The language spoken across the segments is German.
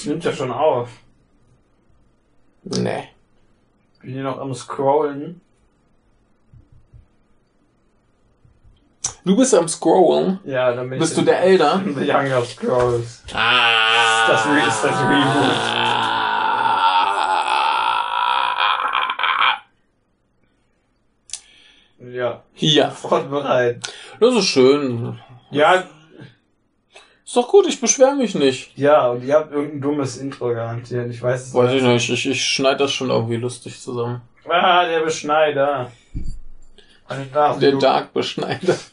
Das nimmt ja schon auf. Nee. Bin hier noch am Scrollen. Du bist am Scrollen. Ja, dann bin Bist ich du der Elder? The Younger Scrolls. Ah. Das Re- ist das Reboot. Ja, Ja, sofort bereit. das ist schön. Ja, Ist doch gut, ich beschwere mich nicht. ja, und ihr habt irgendein dummes Intro garantiert. Ich weiß es Weiß ich nicht, ich, ich schneide das schon irgendwie lustig zusammen. Ah, der Beschneider. Also da, Der du- Dark Beschneider.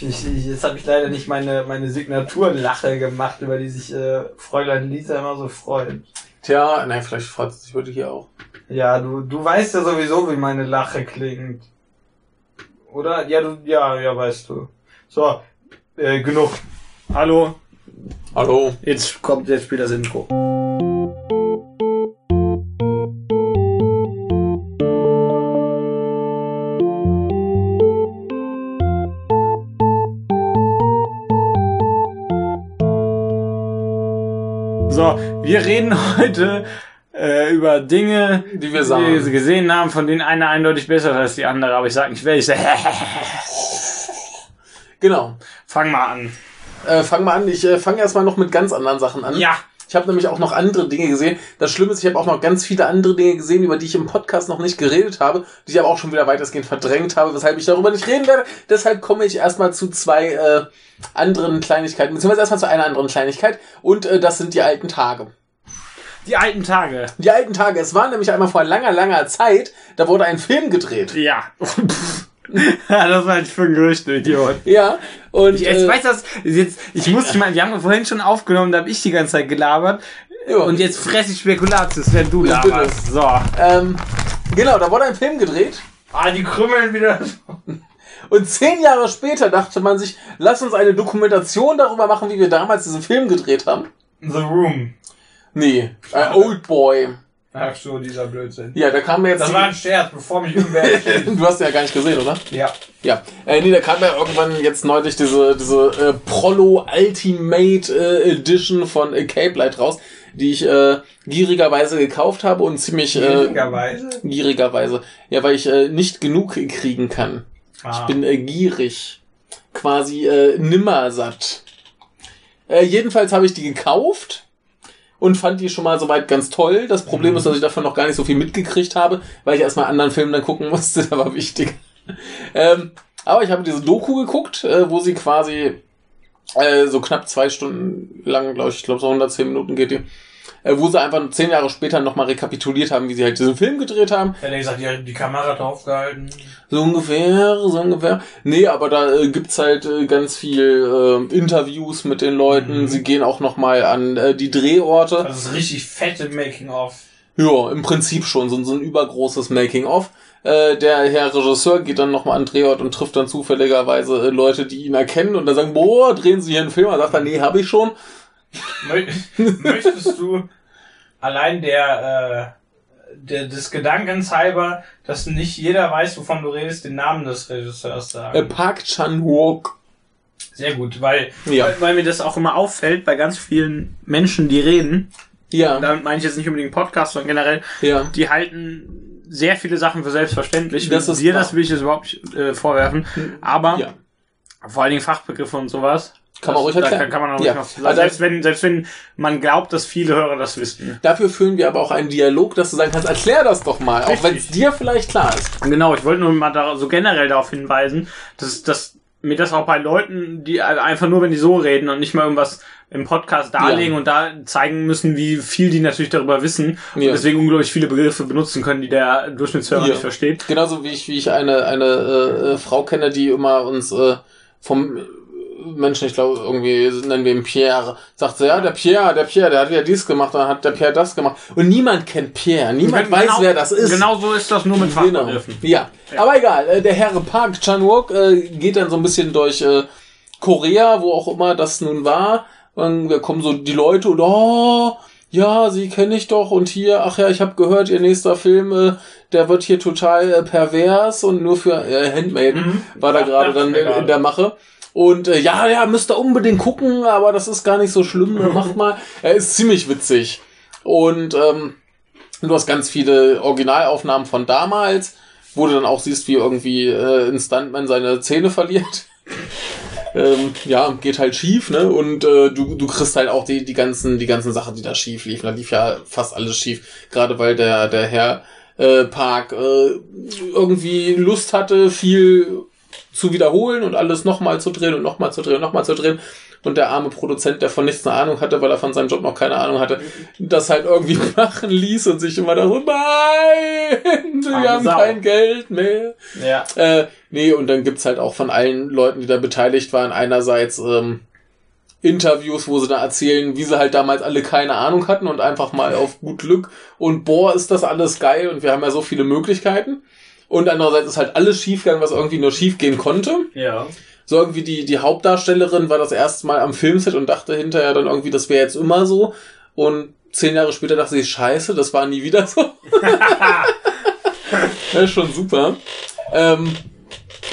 Ich, ich, jetzt habe ich leider nicht meine, meine Signaturlache gemacht, über die sich äh, Fräulein Lisa immer so freut. Tja, nein, vielleicht freut es sich heute hier auch. Ja, du, du weißt ja sowieso, wie meine Lache klingt. Oder? Ja, du, ja, ja, weißt du. So, äh, genug. Hallo, Hallo. jetzt kommt jetzt spielt das Intro. Wir reden heute äh, über Dinge, Die wir die gesehen haben, von denen eine eindeutig besser ist als die andere, aber ich sag nicht welche. Genau. Fang mal an. Äh, fang mal an. Ich äh, fange erstmal noch mit ganz anderen Sachen an. Ja. Ich habe nämlich auch noch andere Dinge gesehen. Das Schlimme ist, ich habe auch noch ganz viele andere Dinge gesehen, über die ich im Podcast noch nicht geredet habe, die ich aber auch schon wieder weitestgehend verdrängt habe, weshalb ich darüber nicht reden werde. Deshalb komme ich erstmal zu zwei äh, anderen Kleinigkeiten, beziehungsweise erstmal zu einer anderen Kleinigkeit. Und äh, das sind die alten Tage. Die alten Tage. Die alten Tage. Es war nämlich einmal vor langer, langer Zeit, da wurde ein Film gedreht. Ja. das war ich für ein Gerücht, du Idiot. Ja. Und Ich, äh, weiß das, jetzt, ich muss, ich meine, wir haben vorhin schon aufgenommen, da habe ich die ganze Zeit gelabert. Ja. Und jetzt fress ich Spekulatius, wenn du laberst. So. ähm, genau, da wurde ein Film gedreht. Ah, die krümmeln wieder. Und zehn Jahre später dachte man sich, lass uns eine Dokumentation darüber machen, wie wir damals diesen Film gedreht haben. The Room. Nee, äh, Old Boy. Ach so, dieser Blödsinn. Ja, da kam mir jetzt. Das war ein Scherz, bevor mich irgendwer du hast ja gar nicht gesehen, oder? Ja. Ja. Äh, nee, da kam ja irgendwann jetzt neulich diese, diese äh, Prolo Ultimate äh, Edition von äh, Cape Light raus, die ich äh, gierigerweise gekauft habe und ziemlich äh, Gierigerweise. gierigerweise. Ja, weil ich äh, nicht genug kriegen kann. Ah. Ich bin äh, gierig. Quasi äh, nimmer satt. Äh, jedenfalls habe ich die gekauft und fand die schon mal soweit ganz toll. Das Problem Mhm. ist, dass ich davon noch gar nicht so viel mitgekriegt habe, weil ich erstmal anderen Filmen dann gucken musste. Der war wichtig. ähm, aber ich habe diese Doku geguckt, äh, wo sie quasi äh, so knapp zwei Stunden lang, glaube ich, ich glaube so 110 Minuten geht die, äh, wo sie einfach zehn Jahre später nochmal rekapituliert haben, wie sie halt diesen Film gedreht haben. Hätte er gesagt, die, die Kamera draufgehalten. So ungefähr, so ungefähr. Nee, aber da äh, gibt's halt äh, ganz viel äh, Interviews mit den Leuten. Mhm. Sie gehen auch nochmal an äh, die Drehorte. Das ist richtig fette Making-of. Ja, im Prinzip schon, so, so ein übergroßes Making-of. Äh, der Herr Regisseur geht dann nochmal an den Drehort und trifft dann zufälligerweise äh, Leute, die ihn erkennen und dann sagen, boah, drehen Sie hier einen Film? Er sagt dann, nee, habe ich schon. Mö Möchtest du allein der, äh, der des Gedankens halber, dass nicht jeder weiß, wovon du redest, den Namen des Regisseurs sagen? Äh, Park Chan-wook. Sehr gut, weil, Ja. weil, weil mir das auch immer auffällt bei ganz vielen Menschen, die reden. Ja, Damit meine ich jetzt nicht unbedingt Podcast, sondern generell, ja. die halten sehr viele Sachen für selbstverständlich. Das ist Dir das will ich jetzt überhaupt nicht äh, vorwerfen. Aber Ja. vor allen Dingen Fachbegriffe und sowas. Kann man ruhig erklären. kann, kann man auch Ja. noch, Also- selbst wenn, selbst wenn man glaubt, dass viele Hörer das wissen. Dafür führen wir aber auch einen Dialog, dass du sagen kannst, erklär das doch mal, auch Richtig. wenn es dir vielleicht klar ist. Genau, ich wollte nur mal da, so generell darauf hinweisen, dass, dass mir das auch bei Leuten, die einfach nur, wenn die so reden und nicht mal irgendwas im Podcast darlegen Ja. und da zeigen müssen, wie viel die natürlich darüber wissen und Ja. deswegen unglaublich viele Begriffe benutzen können, die der Durchschnittshörer Ja. nicht versteht. Genauso wie ich, wie ich eine, eine äh, äh, Frau kenne, die immer uns äh, vom Menschen, ich glaube, irgendwie nennen wir ihn Pierre, sagt sie, ja, der Pierre, der Pierre, der hat ja dies gemacht, dann hat der Pierre das gemacht. Und niemand kennt Pierre, niemand weiß, Genau- wer das ist. Genau so ist das nur mit Genau. Fachbegriffen. Ja. aber egal. Äh, der Herr Park Chan-wook äh, geht dann so ein bisschen durch äh, Korea, wo auch immer das nun war. Und da kommen so die Leute und oh, ja, sie kenne ich doch und hier, ach ja, ich habe gehört, ihr nächster Film, äh, der wird hier total äh, pervers und nur für äh, Handmaiden Mhm. war da Ja, gerade dann in, in der Mache. Und äh, ja, ja, müsst ihr unbedingt gucken, aber das ist gar nicht so schlimm, äh, macht mal. Er ist ziemlich witzig. Und ähm, du hast ganz viele Originalaufnahmen von damals, wo du dann auch siehst, wie irgendwie äh, ein Stuntman seine Zähne verliert. ähm, ja, geht halt schief, ne? Und äh, du, du kriegst halt auch die, die ganzen, die ganzen Sachen, die da schief liefen. Da lief ja fast alles schief. Gerade weil der, der Herr äh, Park äh, irgendwie Lust hatte, viel zu wiederholen und alles nochmal zu drehen und nochmal zu drehen und nochmal zu drehen. Und der arme Produzent, der von nichts eine Ahnung hatte, weil er von seinem Job noch keine Ahnung hatte, das halt irgendwie machen ließ und sich immer da so, nein, wir Arme haben Sau. kein Geld mehr. Ja. Äh, nee, und dann gibt's halt auch von allen Leuten, die da beteiligt waren, einerseits ähm, Interviews, wo sie da erzählen, wie sie halt damals alle keine Ahnung hatten und einfach mal auf gut Glück und boah, ist das alles geil und wir haben ja so viele Möglichkeiten. Und andererseits ist halt alles schiefgegangen, was irgendwie nur schiefgehen konnte. Ja. So irgendwie die, die Hauptdarstellerin war das erste Mal am Filmset und dachte hinterher dann irgendwie, das wäre jetzt immer so. Und zehn Jahre später dachte sie, scheiße, das war nie wieder so. das ist schon super. Ähm,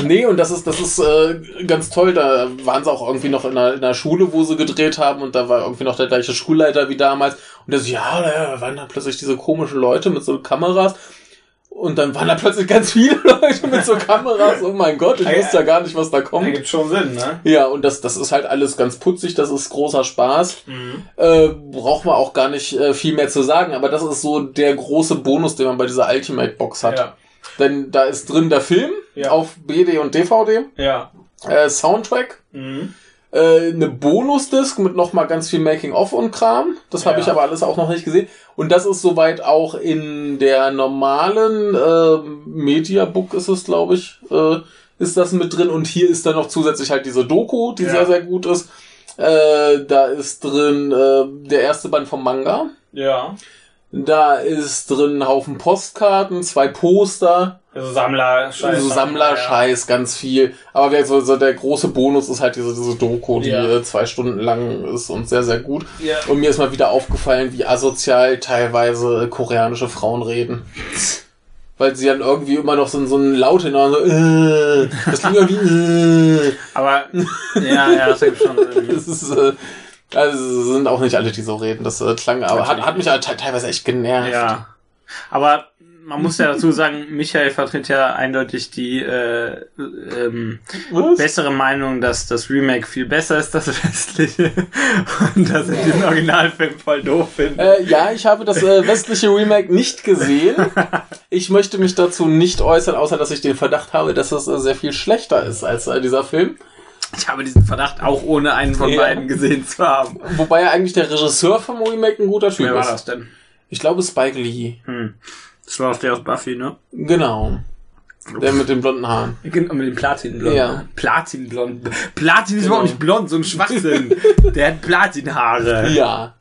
nee, und das ist, das ist äh, ganz toll. Da waren sie auch irgendwie noch in einer, in einer Schule, wo sie gedreht haben und da war irgendwie noch der gleiche Schulleiter wie damals. Und der so, ja, da waren dann plötzlich diese komischen Leute mit so Kameras. Und dann waren da plötzlich ganz viele Leute mit so Kameras. Oh mein Gott, ich Ja, wusste ja gar nicht, was da kommt. Ergibt schon Sinn, ne? Ja, und das, das ist halt alles ganz putzig, das ist großer Spaß. Mhm. Äh, braucht man auch gar nicht äh, viel mehr zu sagen, aber das ist so der große Bonus, den man bei dieser Ultimate Box hat. Ja. Denn da ist drin der Film Ja. auf BD und DVD, Ja. äh, Soundtrack, Mhm. Äh, eine Bonusdisk mit nochmal ganz viel Making-of und Kram. Das habe Ja. ich aber alles auch noch nicht gesehen. Und das ist soweit auch in der normalen äh, Mediabook ist es, glaube ich, äh, ist das mit drin. Und hier ist dann noch zusätzlich halt diese Doku, die Ja. sehr, sehr gut ist. Äh, da ist drin äh, der erste Band vom Manga. Ja. Da ist drin ein Haufen Postkarten, zwei Poster. Also Sammler, So Sammlerscheiß, ganz viel. Aber wer- so, der große Bonus ist halt diese, diese Doku, die Ja. zwei Stunden lang ist und sehr, sehr gut. Ja. Und mir ist mal wieder aufgefallen, wie asozial teilweise koreanische Frauen reden. Weil sie dann irgendwie immer noch so, so ein Laut hinhauen, so, äh, das klingt irgendwie, äh. Aber, ja, ja, das ergibt schon Sinn. Das ist, äh, also sind auch nicht alle, die so reden. Das äh, klang, aber hat, hat mich halt te- teilweise echt genervt. Ja. Aber man muss ja dazu sagen, Michael vertritt ja eindeutig die äh, ähm, Was? bessere Meinung, dass das Remake viel besser ist, das westliche. Und dass er den Originalfilm voll doof findet. Äh, ja, ich habe das äh, westliche Remake nicht gesehen. Ich möchte mich dazu nicht äußern, außer dass ich den Verdacht habe, dass es äh, sehr viel schlechter ist als äh, dieser Film. Ich habe diesen Verdacht auch ohne einen von Ja. beiden gesehen zu haben. Wobei ja eigentlich der Regisseur vom Remake ein guter Typ Wer war ist. das denn? Ich glaube Spike Lee. Hm. Das war auch der aus Buffy, ne? Genau. Der mit den blonden Haaren. Genau, mit dem Platinblond. Ja. Platinblond. Platin ist Genau. überhaupt nicht blond, so ein Schwachsinn. der hat Platinhaare. Ja.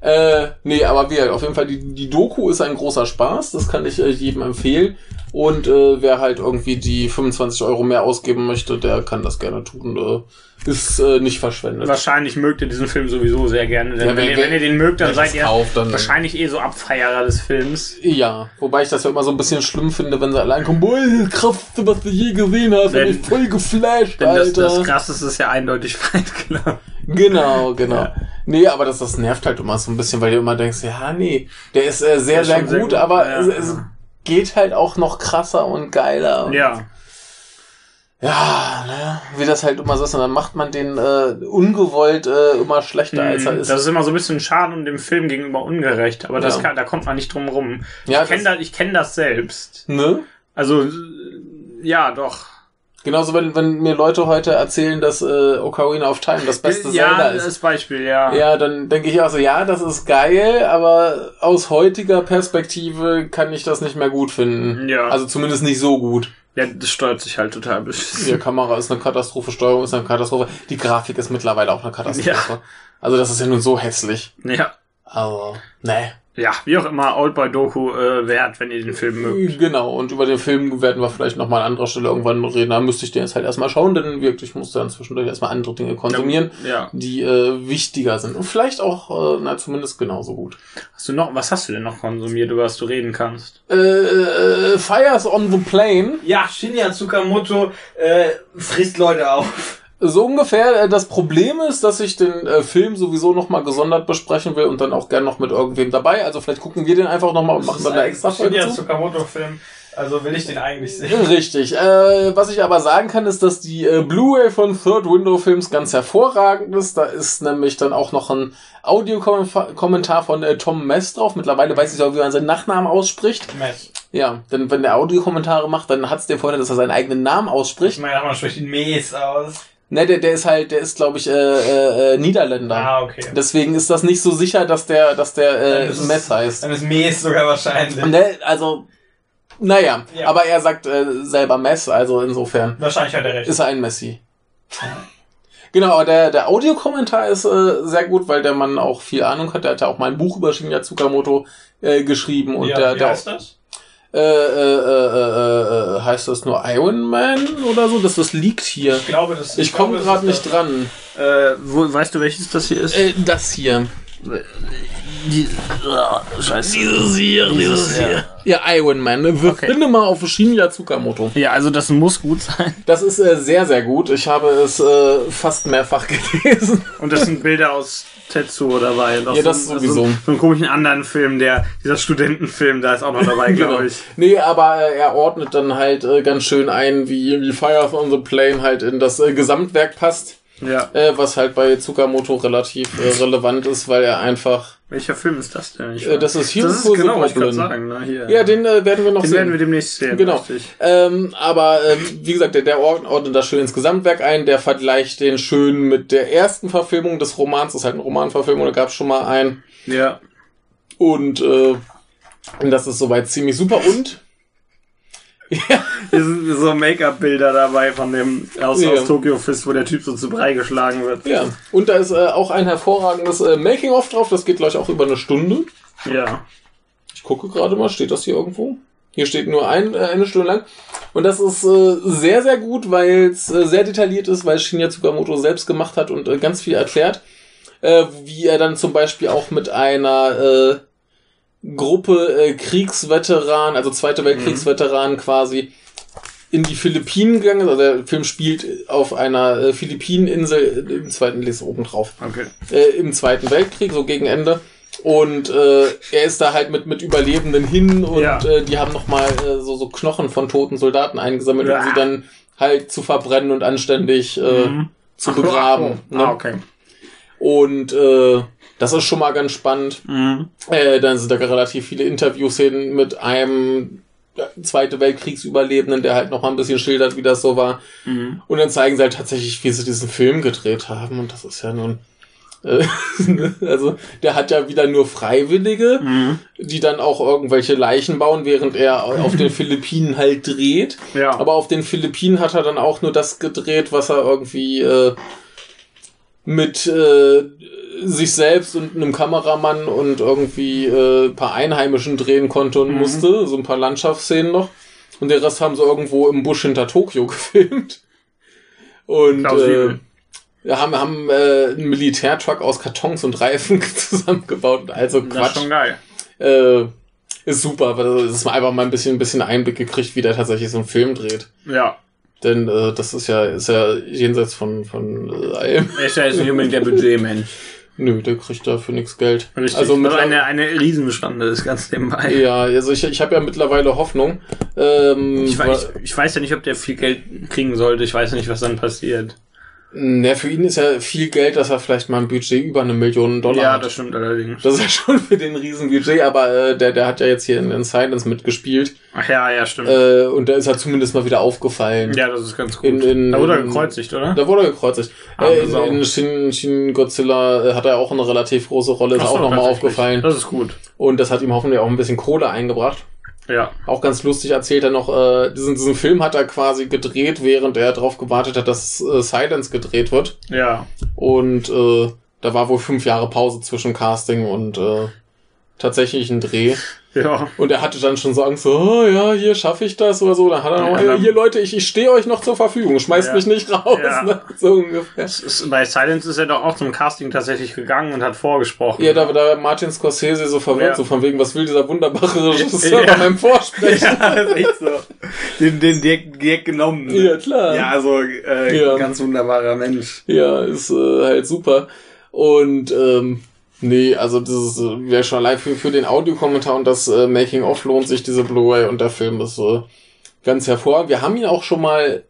Äh, nee, aber wie, auf jeden Fall, die, die Doku ist ein großer Spaß, das kann ich äh, jedem empfehlen. Und äh, wer halt irgendwie die 25 Euro mehr ausgeben möchte, der kann das gerne tun. Äh, ist äh, nicht verschwendet. Wahrscheinlich mögt ihr diesen Film sowieso sehr gerne. Denn Ja, wenn, wer- ihr, wenn ihr den mögt, dann seid das ihr kauft, dann- wahrscheinlich eh so Abfeierer des Films. Ja, wobei ich das ja immer so ein bisschen schlimm finde, wenn sie allein kommen, boah, das krasseste, was du je gesehen hast, Wenn- bin ich voll geflasht, Denn das, Alter. das Krasseste ist ja eindeutig Fight Club. Genau, genau. Ja. Nee, aber das, das nervt halt immer so ein bisschen, weil du immer denkst, ja, nee, der ist äh, sehr, ist sehr, gut, sehr gut, aber ja. es, es geht halt auch noch krasser und geiler. Und Ja. Ja, ne, wie das halt immer so ist. Und dann macht man den äh, ungewollt äh, immer schlechter, als er ist. Das ist immer so ein bisschen schade und dem Film gegenüber ungerecht. Aber das Ja. kann, da kommt man nicht drum rum. Ja, ich kenne das- das, ich kenn das selbst. ne? Also, ja, doch. Genauso, wenn, wenn mir Leute heute erzählen, dass äh, Ocarina of Time das beste ja, Zelda ist. das Beispiel, ja. Ja, dann denke ich auch so, ja, das ist geil, aber aus heutiger Perspektive kann ich das nicht mehr gut finden. Ja. Also zumindest nicht so gut. Ja, das steuert sich halt total beschissen. Die Kamera ist eine Katastrophe, Steuerung ist eine Katastrophe. Die Grafik ist mittlerweile auch eine Katastrophe. Also das ist ja nun so hässlich. Ja. Also, ne. Ja, wie auch immer, Oldboy-Doku äh, wert, wenn ihr den Film mögt. Genau, und über den Film werden wir vielleicht nochmal an anderer Stelle irgendwann reden. Da müsste ich den jetzt halt erstmal schauen, denn wirklich muss dann zwischendurch erstmal andere Dinge konsumieren, Ja. die äh, wichtiger sind. Und vielleicht auch, äh, na, zumindest genauso gut. Hast du noch, was hast du denn noch konsumiert, über was du reden kannst? Äh, äh, Fires on the Plane. Ja, Shinya Tsukamoto äh, frisst Leute auf. So ungefähr. Äh, Das Problem ist, dass ich den äh, Film sowieso nochmal gesondert besprechen will und dann auch gern noch mit irgendwem dabei. Also vielleicht gucken wir den einfach nochmal und machen dann eine extra Folge zu. Tsukamoto-Film. Also will ich den eigentlich sehen. Richtig. Äh, was ich aber sagen kann, ist, dass die äh, Blu-ray von Third Window Films ganz hervorragend ist. Da ist nämlich dann auch noch ein Audiokommentar von äh, Tom Mess drauf. Mittlerweile weiß ich auch, wie man seinen Nachnamen ausspricht. Mess. Ja, denn wenn der Audiokommentare macht, dann hat's den Vorteil, dass er seinen eigenen Namen Ich ausspricht. meine, man spricht den Mes aus. Ne, der, der ist halt, der ist, glaube ich, äh, äh, äh, Niederländer. Ah, okay. Deswegen ist das nicht so sicher, dass der, dass der äh, Mess heißt. Dann ist Mes sogar wahrscheinlich. Ne, also, naja, Ja. aber er sagt äh, selber Mess, also insofern Wahrscheinlich hat er recht. ist er ein Messi. Genau, aber der, der Audiokommentar ist äh, sehr gut, weil der Mann auch viel Ahnung hat. Der hat ja auch mal ein Buch über Shinya Tsukamoto äh, geschrieben und ja, der, wie der heißt das? Äh, äh, äh, äh, heißt das nur Iron Man oder so? Das, das liegt hier. Ich glaube, das Ich komme gerade nicht dran. Äh, wo, weißt du, welches das hier ist? Äh, das hier. Die, oh, scheiße. Dieses hier, dieses hier. Ja, Iron Man. Ne? Wir Okay. Finde mal auf Shinya Tsukamoto. Ja, also das muss gut sein. Das ist äh, sehr, sehr gut. Ich habe es äh, fast mehrfach gelesen. Und das sind Bilder aus Tetsuo dabei. Ja, das so, sowieso. So, so einen komischen anderen Film, der, dieser Studentenfilm, da ist auch noch dabei, glaube ich. Nee, aber äh, er ordnet dann halt äh, ganz schön ein, wie, wie Fire on the Plane halt in das äh, Gesamtwerk passt. Ja. Äh, was halt bei Tsukamoto relativ äh, relevant ist, weil er einfach. Welcher Film ist das denn? Äh, das ist Hero das ist the genau, was ich sagen. Ne? Hier. Ja, den äh, werden wir noch den sehen. werden wir demnächst sehen. Genau. Ähm, aber äh, wie gesagt, der, der ord- ordnet das schön ins Gesamtwerk ein. Der vergleicht den schön mit der ersten Verfilmung des Romans. Das ist halt eine Romanverfilmung, da gab es schon mal einen. Ja. Und äh, das ist soweit ziemlich super. Und ja, Hier sind so Make-up-Bilder dabei von dem aus, Ja. aus Tokyo Fist, wo der Typ so zu Brei geschlagen wird. ja. Und da ist äh, auch ein hervorragendes äh, Making-of drauf. Das geht gleich auch über eine Stunde. Ja. Ich gucke gerade mal, steht das hier irgendwo? Hier steht nur ein, äh, eine Stunde lang. Und das ist äh, sehr, sehr gut, weil es äh, sehr detailliert ist, weil Shinya Tsukamoto selbst gemacht hat und äh, ganz viel erklärt. Äh, wie er dann zum Beispiel auch mit einer äh, Gruppe äh, Kriegsveteranen, also Zweite Weltkriegsveteranen quasi, in die Philippinen gegangen ist. Also der Film spielt auf einer äh, Philippineninsel äh, im zweiten, lese oben drauf Okay. äh, im Zweiten Weltkrieg, so gegen Ende. Und äh, er ist da halt mit, mit Überlebenden hin und Ja. äh, die haben nochmal äh, so, so Knochen von toten Soldaten eingesammelt, um Ja. sie dann halt zu verbrennen und anständig äh, Mhm. zu begraben. Ah, Ne? okay. Und äh, das ist schon mal ganz spannend. Mhm. Äh, dann sind da relativ viele Interviews hin mit einem Zweite Weltkriegsüberlebenden, der halt noch mal ein bisschen schildert, wie das so war. Mhm. Und dann zeigen sie halt tatsächlich, wie sie diesen Film gedreht haben. Und das ist ja nun. Äh, also, der hat ja wieder nur Freiwillige, Mhm. die dann auch irgendwelche Leichen bauen, während er auf den Philippinen halt dreht. Ja. Aber auf den Philippinen hat er dann auch nur das gedreht, was er irgendwie äh, mit äh, sich selbst und einem Kameramann und irgendwie äh, ein paar Einheimischen drehen konnte und Mhm. musste. So ein paar Landschaftsszenen noch. Und den Rest haben sie irgendwo im Busch hinter Tokio gefilmt. Und äh, haben, haben äh, einen Militärtruck aus Kartons und Reifen zusammengebaut. Also das ist Quatsch. schon geil. Äh, ist super, weil das man einfach mal ein bisschen, ein bisschen Einblick gekriegt, wie der tatsächlich so einen Film dreht. Ja. Denn äh, das ist ja, ist ja jenseits von, von äh, allem. Er ist ja jetzt nicht unbedingt der Budgetmensch. Nö, der kriegt dafür nichts Geld. Richtig. Also mit eine, eine Riesenschande ist ganz nebenbei. ja, also ich, ich habe ja mittlerweile Hoffnung. Ähm, Ich, weiß, ich, ich weiß ja nicht, ob der viel Geld kriegen sollte. Ich weiß nicht, was dann passiert. Ja, für ihn ist ja viel Geld, dass er vielleicht mal ein Budget über eine Million Dollar Ja, hat. das stimmt allerdings. Das ist ja schon für den riesen Budget, aber äh, der, der hat ja jetzt hier in, in Silence mitgespielt. Ach ja, ja, stimmt. Äh, und da ist er zumindest mal wieder aufgefallen. ja, das ist ganz gut. in- in- da wurde er gekreuzigt, oder? Da wurde er gekreuzigt. Arme Äh, in, in Shin, Shin Godzilla äh, hat er auch eine relativ große Rolle, ist Ach so, auch nochmal aufgefallen. Das ist gut. Und das hat ihm hoffentlich auch ein bisschen Kohle eingebracht. Ja. Auch ganz lustig erzählt er noch, äh, diesen, diesen Film hat er quasi gedreht, während er darauf gewartet hat, dass äh, Silence gedreht wird. Ja. Und äh, da war wohl fünf Jahre Pause zwischen Casting und äh, tatsächlich einen Dreh. Ja. Und er hatte dann schon so Angst, so, oh, ja, hier schaffe ich das oder so. Dann hat er noch, Ja, hey, hier Leute, ich, ich stehe euch noch zur Verfügung, schmeißt Ja. mich nicht raus. Ja. Ne? So ungefähr. Ist, bei Silence ist er doch auch zum Casting tatsächlich gegangen und hat vorgesprochen. Ja, da, da war Martin Scorsese so verwirrt, Ja. so von wegen, was will dieser wunderbare Regisseur Ja. bei meinem Vorsprechen? Ja, das ist echt so. Den, den Dirk, Dirk genommen. ne? Ja, klar. Ja, also äh, Ja. ganz wunderbarer Mensch. Ja, ist äh, halt super. Und ähm, nee, also das ist äh, wäre schon allein für, für den Audiokommentar und das äh, Making of lohnt sich diese Blu-ray und der Film ist äh, ganz hervorragend. Wir haben ihn auch schon mal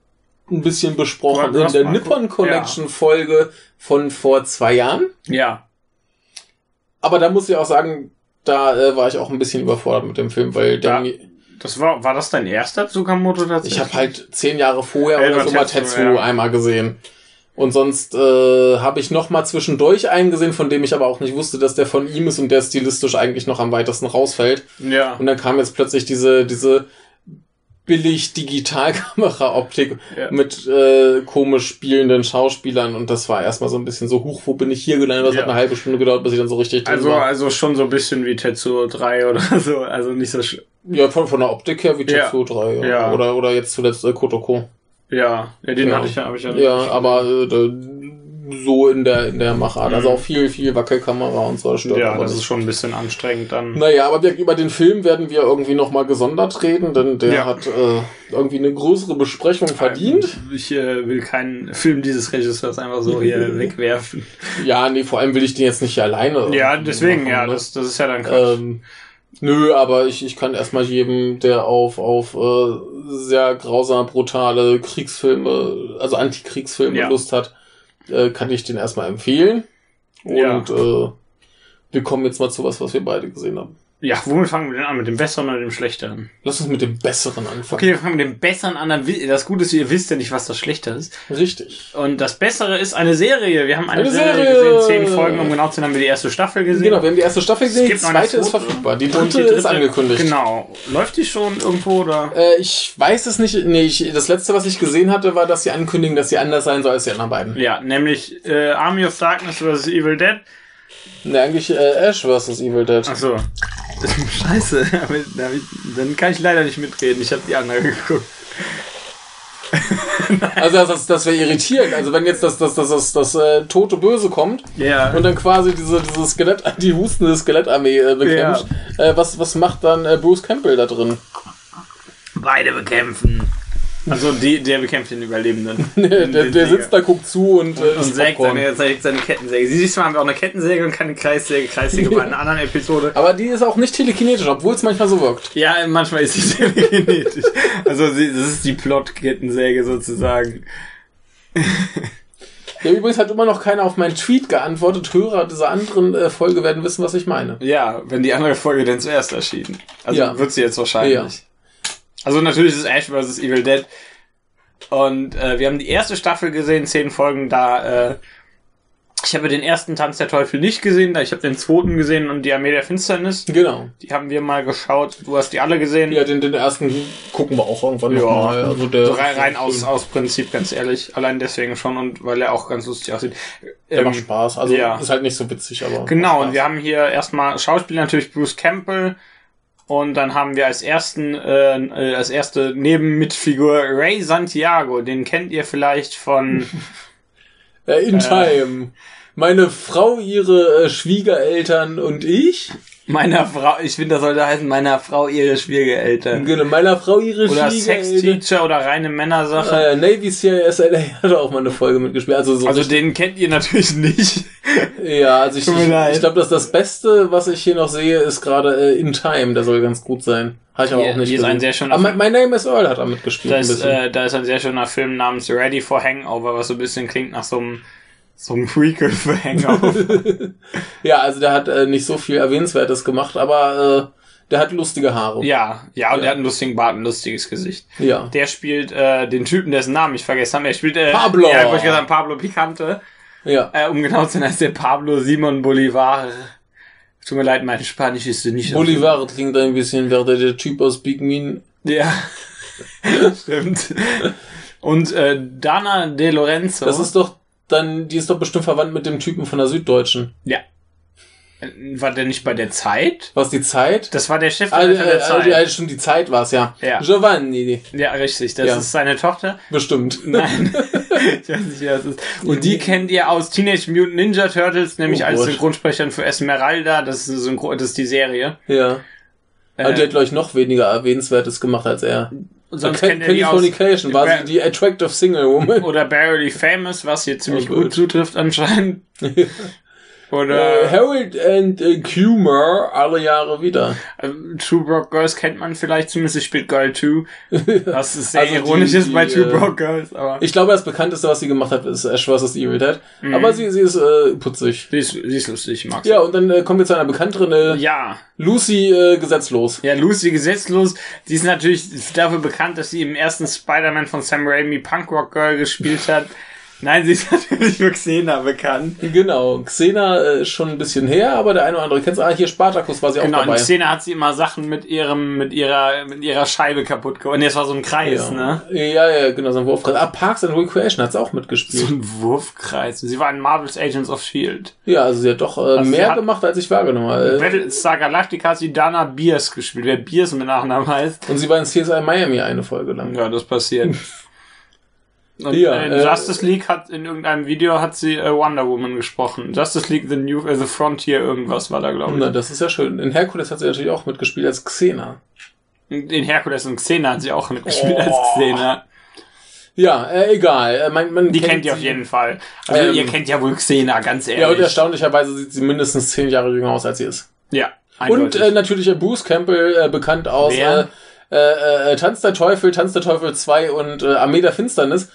ein bisschen besprochen in der Nippon Collection Folge von vor zwei Jahren. Ja. Aber da muss ich auch sagen, da äh, war ich auch ein bisschen überfordert mit dem Film, weil Da- der, Das war, war das dein erster Tsukamoto tatsächlich? ich habe halt zehn Jahre vorher oder so mal Tetsu ja. einmal gesehen. Und sonst äh, habe ich noch mal zwischendurch einen gesehen, von dem ich aber auch nicht wusste, dass der von ihm ist und der stilistisch eigentlich noch am weitesten rausfällt. Ja. Und dann kam jetzt plötzlich diese diese billig Digitalkamera-Optik Ja. mit äh, komisch spielenden Schauspielern und das war erstmal so ein bisschen so, huch, wo bin ich hier gelandet? Das Ja. hat eine halbe Stunde gedauert, bis ich dann so richtig Also, war. also schon so ein bisschen wie Tetsuo 3 oder so. Also nicht so sch Ja, von, von der Optik her wie Ja. Tetsuo 3. Ja. Ja. Oder, oder jetzt zuletzt äh, Kotoko. Ja, ja den Ja. hatte ich ja, habe ich ja. Ja, aber äh, so in der, in der Machart. Also Mhm. auch viel, viel Wackelkamera und so. Das ja, das nicht. ist schon ein bisschen anstrengend dann. Naja, aber wir, über den Film werden wir irgendwie nochmal gesondert reden, denn der Ja. hat äh, irgendwie eine größere Besprechung verdient. Ich äh, will keinen Film dieses Regisseurs einfach so hier wegwerfen. Ja, nee, vor allem will ich den jetzt nicht alleine. Ja, deswegen, machen, ja, ne? das, das ist ja dann Quatsch. Ähm, nö, aber ich, ich kann erstmal jedem, der auf, auf äh, sehr grausam brutale Kriegsfilme, also Antikriegsfilme Ja. Lust hat, äh, kann ich den erstmal empfehlen. Ja. Und äh, wir kommen jetzt mal zu was, was wir beide gesehen haben. Ja, womit fangen wir denn an? Mit dem Besseren oder dem Schlechteren? Lass uns mit dem Besseren anfangen. Okay, wir fangen mit dem Besseren an. Das Gute ist, ihr wisst ja nicht, was das Schlechte ist. Richtig. Und das Bessere ist eine Serie. Wir haben eine, Eine Serie, Serie! gesehen. Zehn Folgen, um genau zu sein, haben wir die erste Staffel gesehen. Genau, wir haben die erste Staffel Es gesehen, die gibt noch eine zweite ist verfügbar. Die Und dritte, ist angekündigt. Genau. Läuft die schon irgendwo oder? Äh, ich weiß es nicht. Nee, ich, das letzte, was ich gesehen hatte, war, dass sie ankündigen, dass sie anders sein soll als die anderen beiden. Ja, nämlich äh, Army of Darkness vs. Evil Dead. Ne, eigentlich äh, Ash vs. Evil Dead. Ach so. Scheiße. Damit- damit- Dann kann ich leider nicht mitreden. Ich habe die andere geguckt. Also das, das, das wäre irritierend. Also wenn jetzt das, das, das, das, das äh, tote Böse kommt Ja. und dann quasi diese, diese Skelett, die hustende Skelettarmee äh, bekämpft, äh, was, was macht dann äh, Bruce Campbell da drin? Beide bekämpfen. Also die, der bekämpft den Überlebenden. der, der sitzt da, guckt zu und, äh, und sägt seine, sägt seine Kettensäge. Sie siehst mal, haben wir auch eine Kettensäge und keine Kreissäge. Kreissäge bei einer anderen Episode. Aber die ist auch nicht telekinetisch, obwohl es manchmal so wirkt. Ja, manchmal ist sie telekinetisch. Also sie, das ist die Plot-Kettensäge sozusagen. Ja, übrigens hat immer noch keiner auf meinen Tweet geantwortet. Hörer dieser anderen äh, Folge werden wissen, was ich meine. Ja, wenn die andere Folge denn zuerst erschienen. Also Ja. wird sie jetzt wahrscheinlich. Ja. Also natürlich ist es Ash vs. Evil Dead. Und äh, wir haben die erste Staffel gesehen, zehn Folgen da. Äh, ich habe den ersten Tanz der Teufel nicht gesehen, da ich habe den zweiten gesehen und die Armee der Finsternis. Genau. Die haben wir mal geschaut. Du hast die alle gesehen. Ja, den, den ersten gucken wir auch irgendwann Ja. nochmal. Also der, so rein, rein aus, aus Prinzip, ganz ehrlich. Allein deswegen schon und weil er auch ganz lustig aussieht. Der Ähm, macht Spaß. Also ja. ist halt nicht so witzig, aber. Genau, und wir haben hier erstmal Schauspieler natürlich Bruce Campbell und dann haben wir als ersten, äh, äh, als erste Nebenmitfigur Ray Santiago. Den kennt ihr vielleicht von, Äh, in Time. Meine Frau, ihre äh, Schwiegereltern und ich. Meiner Frau, ich finde, das sollte heißen, meiner Frau ihre Schwiegereltern. Genau, meiner Frau ihre Oder Schwiegereltern. Sex-Teacher oder reine Männersache. Äh, Navy CIS LA hat auch mal eine Folge mitgespielt. Also so Also den kennt ihr natürlich nicht. Ja, also ich, ich, ich glaube, dass das Beste, was ich hier noch sehe, ist gerade äh, In Time. Der soll ganz gut sein. Habe ich aber Hier- auch nicht hier ist gesehen. ein sehr schöner aber Film. My, My Name is Earl hat da mitgespielt. Da ist, äh, da ist ein sehr schöner Film namens Ready for Hangover, was so ein bisschen klingt nach so einem, so einem Prequel für Hangover. ja, also der hat äh, nicht so viel Erwähnenswertes gemacht, aber äh, der hat lustige Haare. ja, ja, und Ja. der hat einen lustigen Bart, ein lustiges Gesicht. Ja. Der spielt äh, den Typen, dessen Namen ich vergessen habe. Er spielt äh, Pablo. Ja, ich wollte gesagt, Pablo Picante. Ja. Äh, um genau zu sein, heißt der Pablo Simon Bolivar. Tut mir leid, mein Spanisch ist nicht Bolivar klingt ein bisschen wie der, der Typ aus Big Mean. Ja, stimmt. Und äh, Dana De Lorenzo. Das ist doch dann, die ist doch bestimmt verwandt mit dem Typen von der Süddeutschen. ja. War der nicht bei der Zeit? Was die Zeit? Das war der Chef Ah, der äh, Zeit. äh, ja, stimmt, die Zeit war's ja. Ja. Giovanni, ja, richtig. Das Ja. ist seine Tochter. bestimmt. Nein. ich weiß nicht, wer das ist. Und die kennt ihr aus Teenage Mutant Ninja Turtles, nämlich Oh als. Synchronsprecherin für Esmeralda. Das ist, eine Synchro das ist die Serie. Ja. Aber Äh, der hat, glaube ich, noch weniger Erwähnenswertes gemacht als er. Sonst kennt ihr die aus Californication war sie die Attractive Single Woman. oder Barely Famous, was hier ziemlich Oh gut zutrifft anscheinend. Oder Äh, Harold and äh, Kumar alle Jahre wieder. äh, Two Broke Girls kennt man vielleicht, zumindest spielt Girl 2. Was ist sehr Also die- ironisch ist bei die, Two äh, Broke Girls, aber Ich glaube, das bekannteste, was sie gemacht hat, ist Ash vs. Evil Dead. Mhm. Aber sie, sie ist äh, putzig. sie ist, sie ist lustig, sie. Ja, und dann äh, kommen wir zu einer bekannteren äh, Ja, Lucy äh, gesetzlos. Ja, Lucy gesetzlos, die ist natürlich dafür bekannt, dass sie im ersten Spider-Man von Sam Raimi Punkrock Girl gespielt hat. Nein, sie ist natürlich für Xena bekannt. Genau. Xena äh, ist schon ein bisschen her, aber der eine oder andere kennt's. Ah, hier Spartacus war sie Genau, auch in dabei. Xena hat sie immer Sachen mit ihrem, mit ihrer, mit ihrer Scheibe kaputt gemacht. Nee, es war so ein Kreis, ja. ne? ja, ja, genau, so ein Wurfkreis. Ah, Parks and Recreation hat's auch So mitgespielt. ein Wurfkreis. Sie war in Marvel's Agents of S.H.I.E.L.D. Ja, also sie hat doch äh, Also sie mehr hat- gemacht, als ich wahrgenommen habe. Äh, Battlestar Galactica hat sie Dana Beers gespielt. Wer Beers mit Nachnamen heißt. Und sie war in CSI Miami eine Folge lang. Ja, das passiert. Und Ja, in äh, Justice League hat in irgendeinem Video hat sie äh, Wonder Woman gesprochen. Justice League The New äh, The Frontier irgendwas war da glaube ich. Na, das ist ja schön. In Hercules hat sie natürlich auch mitgespielt als Xena. In Herkules und Xena hat sie auch mitgespielt Oh. als Xena. Ja, äh, egal. Äh, man, man Die kennt ihr auf jeden Fall. Also Ähm, ihr kennt ja wohl Xena, ganz ehrlich. Ja, und erstaunlicherweise sieht sie mindestens zehn Jahre jünger aus, als sie ist. Ja, Und eindeutig. äh, natürlich äh, Bruce Campbell, äh, bekannt aus äh, äh, äh, Tanz der Teufel, Tanz der Teufel 2 und äh, Armee der Finsternis.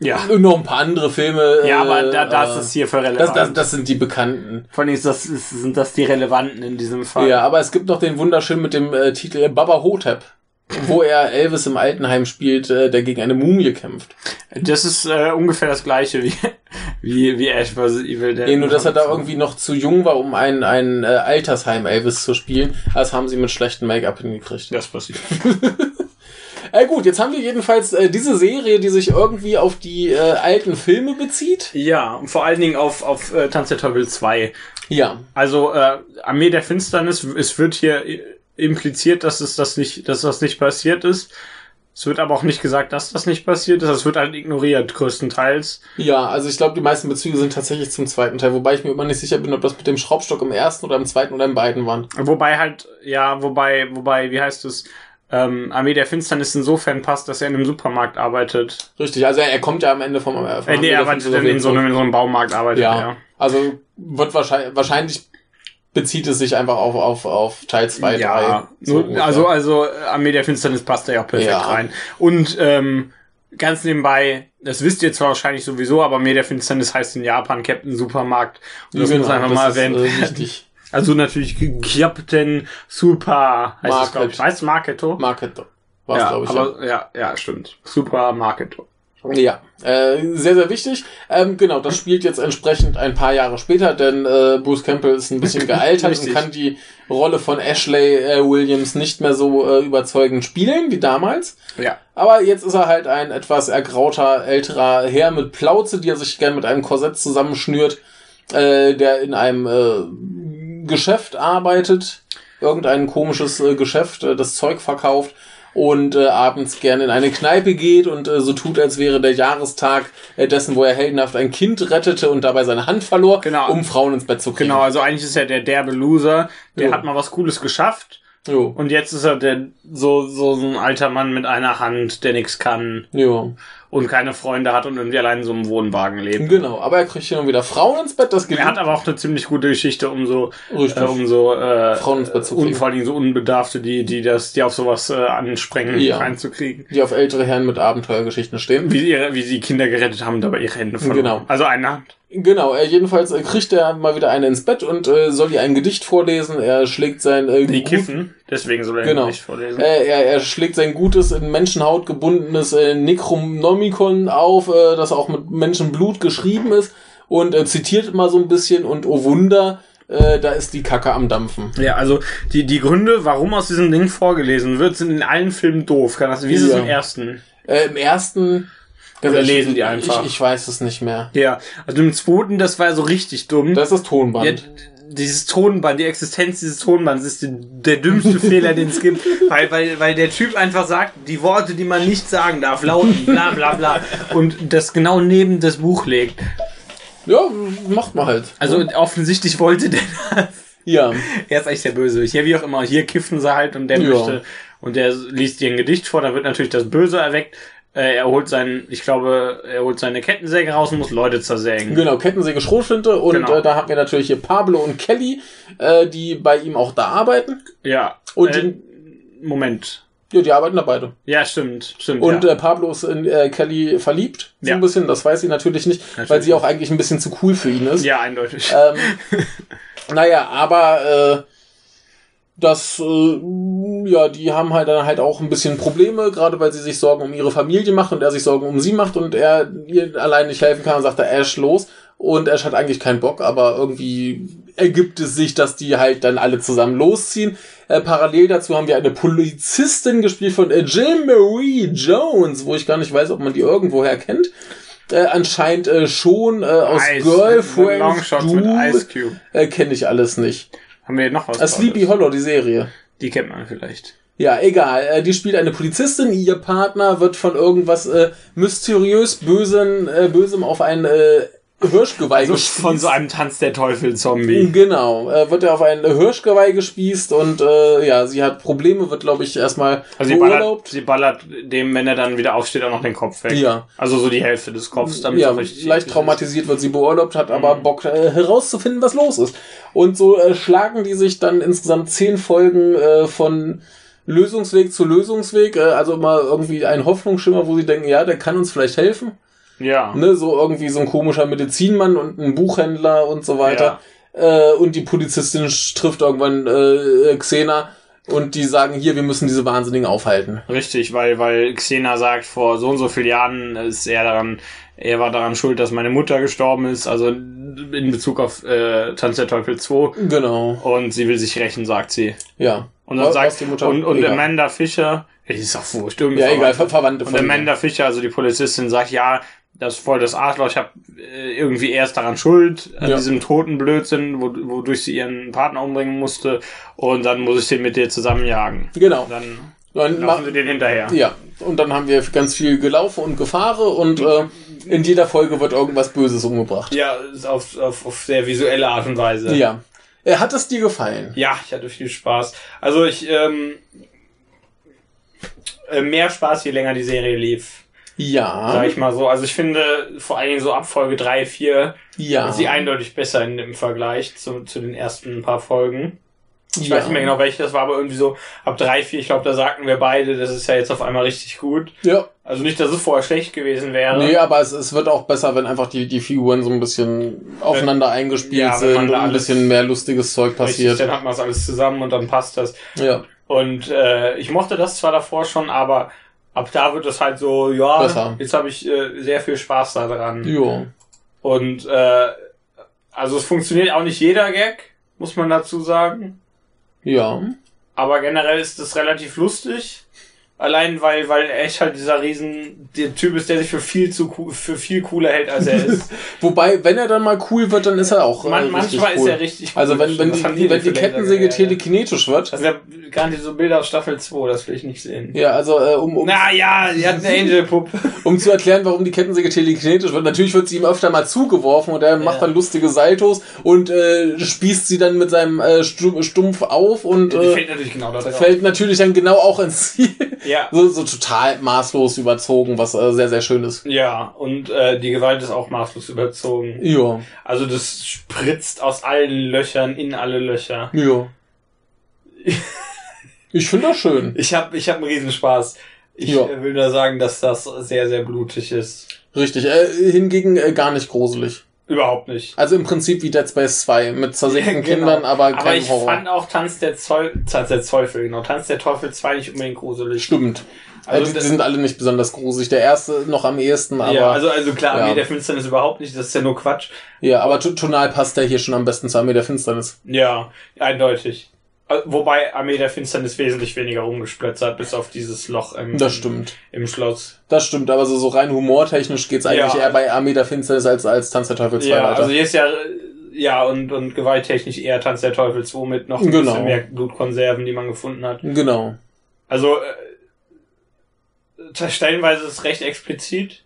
Ja. Und noch ein paar andere Filme. Ja, äh, aber da, das äh, ist hier für relevant. das, das, das sind die bekannten. Vor allem ist das, ist, sind das die relevanten in diesem Fall. Ja, aber es gibt noch den wunderschön mit dem äh, Titel Baba Hotep, wo er Elvis im Altenheim spielt, äh, der gegen eine Mumie kämpft. Das ist äh, ungefähr das gleiche wie, wie, wie Ash vs. Evil Dead. Nee, nur dass er da irgendwie noch zu jung war, um ein, ein äh, Altersheim Elvis zu spielen. Das haben sie mit schlechtem Make-up hingekriegt. Das passiert. Äh, gut, jetzt haben wir jedenfalls äh, diese Serie, die sich irgendwie auf die äh, alten Filme bezieht. Ja, und vor allen Dingen auf, auf äh, Tanz der Teufel 2. Ja. Also äh, Armee der Finsternis, es wird hier i- impliziert, dass es das nicht, dass das nicht passiert ist. Es wird aber auch nicht gesagt, dass das nicht passiert ist. Es wird halt ignoriert, größtenteils. Ja, also ich glaube, die meisten Bezüge sind tatsächlich zum zweiten Teil, wobei ich mir immer nicht sicher bin, ob das mit dem Schraubstock im ersten oder im zweiten oder im beiden waren. Wobei halt, ja, wobei, wobei, wie heißt es, ähm, Armee der Finsternis insofern passt, dass er in einem Supermarkt arbeitet. Richtig, also er, er kommt ja am Ende vom, äh, vom Äh, nee, er arbeitet in, in, so einem, in so einem Baumarkt arbeitet ja. er. Also wird wahrscheinlich, wahrscheinlich bezieht es sich einfach auf, auf, auf Teil 2, 3. Ja, nur, also, also äh, Armee der Finsternis passt da ja auch perfekt Ja. rein. Und ähm, ganz nebenbei, das wisst ihr zwar wahrscheinlich sowieso, aber Armee der Finsternis heißt in Japan Captain Supermarkt. Und das muss einfach mal erwähnt Äh, werden. wichtig. Also natürlich Captain Super heißt es, Market. glaube ich. Heißt Marketo? Market war es, ja, glaube ich. aber ja. ja, stimmt. Super Marketo. Ja, äh, sehr, sehr wichtig. Ähm, genau, das spielt jetzt entsprechend ein paar Jahre später, denn äh, Bruce Campbell ist ein bisschen gealtert und kann die Rolle von Ashley äh, Williams nicht mehr so äh, überzeugend spielen wie damals. Ja. Aber jetzt ist er halt ein etwas ergrauter, älterer Herr mit Plauze, die er sich gern mit einem Korsett zusammenschnürt, äh, der in einem äh, Geschäft arbeitet, irgendein komisches äh, Geschäft, äh, das Zeug verkauft und äh, abends gerne in eine Kneipe geht und äh, so tut, als wäre der Jahrestag äh, dessen, wo er heldenhaft ein Kind rettete und dabei seine Hand verlor, Genau. um Frauen ins Bett zu kriegen. Genau, also eigentlich ist er der derbe Loser. Der Jo. hat mal was Cooles geschafft. Jo. Und jetzt ist er der so, so, ein alter Mann mit einer Hand, der nichts kann Jo. Und keine Freunde hat und irgendwie allein in so einem Wohnwagen lebt. Genau, aber er kriegt hier noch wieder Frauen ins Bett, das Er hat aber auch eine ziemlich gute Geschichte, um so, Richtig. äh, um so äh, Frauen ins Bett zu und kriegen. vor allen Dingen so Unbedarfte, die, die das, die auf sowas äh, ansprengen, Ja. reinzukriegen. die auf ältere Herren mit Abenteuergeschichten stehen. Wie, ihre, wie sie Kinder gerettet haben und dabei ihre Hände verloren. Genau. Also eine Hand. Genau, er jedenfalls äh, kriegt er mal wieder eine ins Bett und äh, soll ihr ein Gedicht vorlesen. Er schlägt sein äh, Die kiffen, deswegen soll er Genau. nicht vorlesen. Äh, er, er schlägt sein gutes in Menschenhaut gebundenes äh, Necronomicon auf, äh, das auch mit Menschenblut geschrieben ist und äh, zitiert immer so ein bisschen und oh Wunder, äh, da ist die Kacke am Dampfen. Ja, also die, die Gründe, warum aus diesem Ding vorgelesen wird, sind in allen Filmen doof. Kann das, wie ist es Ja. im ersten? Äh, Im ersten Oder ich- lesen die einfach? Ich, ich weiß es nicht mehr. Ja, also im zweiten, das war so richtig dumm. Das ist das Tonband. ja, dieses Tonband, die Existenz dieses Tonbands ist der dümmste Fehler, den es gibt, weil, weil, weil der Typ einfach sagt, die Worte, die man nicht sagen darf, lauten, bla bla bla, und das genau neben das Buch legt. Ja, macht man halt. Also offensichtlich wollte der das. Ja. Er ist eigentlich der Böse. Hier wie auch immer, hier kiffen sie halt und der Ja. möchte, und der liest dir ein Gedicht vor, da wird natürlich das Böse erweckt. Äh, Er holt seinen, ich glaube, er holt seine Kettensäge raus und muss Leute zersägen. Genau, Kettensäge, Schrotflinte und Genau. äh, da haben wir natürlich hier Pablo und Kelly, äh, die bei ihm auch da arbeiten. Ja. Und äh, Moment. Ja, die arbeiten da beide. Ja, stimmt, stimmt. Und ja. äh, Pablo ist in äh, Kelly verliebt, so Ja. ein bisschen, das weiß sie natürlich nicht, weil Natürlich sie auch eigentlich ein bisschen zu cool für ihn ist. ja, eindeutig. Ähm, naja, aber äh, das, äh, ja, die haben halt dann halt auch ein bisschen Probleme, gerade weil sie sich Sorgen um ihre Familie macht und er sich Sorgen um sie macht und er ihr allein nicht helfen kann und sagt er Ash los. Und Ash hat eigentlich keinen Bock, aber irgendwie ergibt es sich, dass die halt dann alle zusammen losziehen. Äh, parallel dazu haben wir eine Polizistin gespielt von äh, Jill Marie Jones, wo ich gar nicht weiß, ob man die irgendwoher kennt. Äh, anscheinend äh, schon äh, aus Ice- Girlfriend Longshots mit Ice Cube. äh, kenne ich alles nicht. Haben wir noch was? Sleepy? Hollow, die Serie. Die kennt man vielleicht. Ja, egal. Äh, die spielt eine Polizistin. Ihr Partner wird von irgendwas äh, mysteriös Bösen, äh, Bösem auf ein äh, Hirschgeweih Also gespießt. von so einem Tanz der Teufel-Zombie. Genau, äh, wird er auf ein Hirschgeweih gespießt und äh, ja, sie hat Probleme, wird glaube ich erstmal Also sie ballert, beurlaubt. sie ballert dem, wenn er dann wieder aufsteht, auch noch den Kopf weg. Ja. Also so die Hälfte des Kopfs, damit Ja, leicht traumatisiert wird sie beurlaubt, hat aber Mhm. Bock äh, herauszufinden, was los ist. Und so äh, schlagen die sich dann insgesamt zehn Folgen äh, von Lösungsweg zu Lösungsweg, äh, also immer irgendwie ein Hoffnungsschimmer, wo sie denken, ja, der kann uns vielleicht helfen. Ja. Ne, so irgendwie so ein komischer Medizinmann und ein Buchhändler und so weiter. Äh, und die Polizistin trifft irgendwann äh, Xena und die sagen, hier, wir müssen diese Wahnsinnigen aufhalten. Richtig, weil, weil Xena sagt, vor so und so vielen Jahren ist er daran, er war daran schuld, dass meine Mutter gestorben ist, also in Bezug auf äh, Tanz der Teufel 2. Genau, Und sie will sich rächen, sagt sie. ja. Und dann Was- sagt die Mutter- und, und egal. Amanda Fischer, ja, die ist auch wurscht, irgendwie Ja, egal, ver verwandt. Verwandte Und von ihr. Amanda Fischer, also die Polizistin, sagt, ja, das ist voll das Arschloch, ich habe äh, irgendwie erst daran schuld, an Ja. diesem toten Blödsinn, wo, wodurch sie ihren Partner umbringen musste. Und dann muss ich den mit dir zusammenjagen. Genau. Dann Dann laufen sie den hinterher. Ja, und dann haben wir ganz viel Gelaufe und Gefahre und äh, in jeder Folge wird irgendwas Böses umgebracht. Ja, auf, auf, auf sehr visuelle Art und Weise. Ja. Äh, hat es dir gefallen? Ja, ich hatte viel Spaß. Also ich, ähm, äh, mehr Spaß, je länger die Serie lief. Ja. Sag ich mal so. Also ich finde, vor allen Dingen so ab Folge 3, 4 Ja. ist sie eindeutig besser in, im Vergleich zu, zu den ersten paar Folgen. Ich ja. weiß nicht mehr genau, welche das war, aber irgendwie so ab 3, 4, ich glaube, da sagten wir beide, das ist ja jetzt auf einmal richtig gut. Ja. Also nicht, dass es vorher schlecht gewesen wäre. Nee, aber es, es wird auch besser, wenn einfach die, die Figuren so ein bisschen aufeinander eingespielt ja, wenn sind da und ein bisschen mehr lustiges Zeug Richtig, passiert. dann hat man es alles zusammen und dann passt das. Ja. Und äh, ich mochte das zwar davor schon, aber ab da wird es halt so, ja, Besser. jetzt habe ich äh, sehr viel Spaß daran. Jo. Und äh, also es funktioniert auch nicht jeder Gag, muss man dazu sagen. Ja. Aber generell ist es relativ lustig. Allein weil, weil echt halt dieser riesen, der Typ ist, der sich für viel zu cool, für viel cooler hält, als er ist. Wobei, wenn er dann mal cool wird, dann ist er auch. Man, äh, richtig manchmal cool. ist er richtig Also cool. wenn, wenn Das die, wenn die für Laser Kettensäge telekinetisch wird. Das sind ja nicht so Bilder aus Staffel 2, das will ich nicht sehen. Ja, also äh, um, um, Na ja, sie hat eine Angel-Puppe. um zu erklären, warum die Kettensäge telekinetisch wird. Natürlich wird sie ihm öfter mal zugeworfen und er macht dann lustige Saltos und äh, spießt sie dann mit seinem äh, Stu- Stumpf auf und Die äh, fällt natürlich genau da drauf. fällt natürlich dann genau auch ins Ziel. Ja. So, so total maßlos überzogen, was äh, sehr, sehr schön ist. Ja, und äh, die Gewalt ist auch maßlos überzogen. Ja, Also das spritzt aus allen Löchern in alle Löcher. ja. Ich finde das schön. Ich habe ich hab einen Riesenspaß. Ich Ja. äh, will nur sagen, dass das sehr, sehr blutig ist. Richtig. Äh, hingegen äh, gar nicht gruselig. Überhaupt nicht. Also im Prinzip wie Dead Space 2 mit zersägten Ja, genau. Kindern, aber kein Aber ich Horror. fand auch Tanz der, Zoll, Tanz der Teufel, genau. Tanz der Teufel 2 nicht unbedingt gruselig. Stimmt. Also Also die, sind alle nicht besonders gruselig. Der erste noch am ehesten, aber ja, ja, also, also klar, ja. Armee der Finsternis überhaupt nicht, das ist ja nur Quatsch. aber to- tonal passt der hier schon am besten zu Armee der Finsternis. Ja, eindeutig. Wobei Armee der Finsternis wesentlich weniger rumgesplötzert, bis auf dieses Loch im, Das stimmt. im Schloss. Das stimmt, aber so, so rein humortechnisch geht's eigentlich Ja. eher bei Armee der Finsternis als, als Tanz der Teufel 2 Ja, weiter. also hier ist ja, ja, und, und gewalttechnisch eher Tanz der Teufel 2 mit noch ein Genau. bisschen mehr Blutkonserven, die man gefunden hat. Genau. Also, äh, stellenweise ist es recht explizit.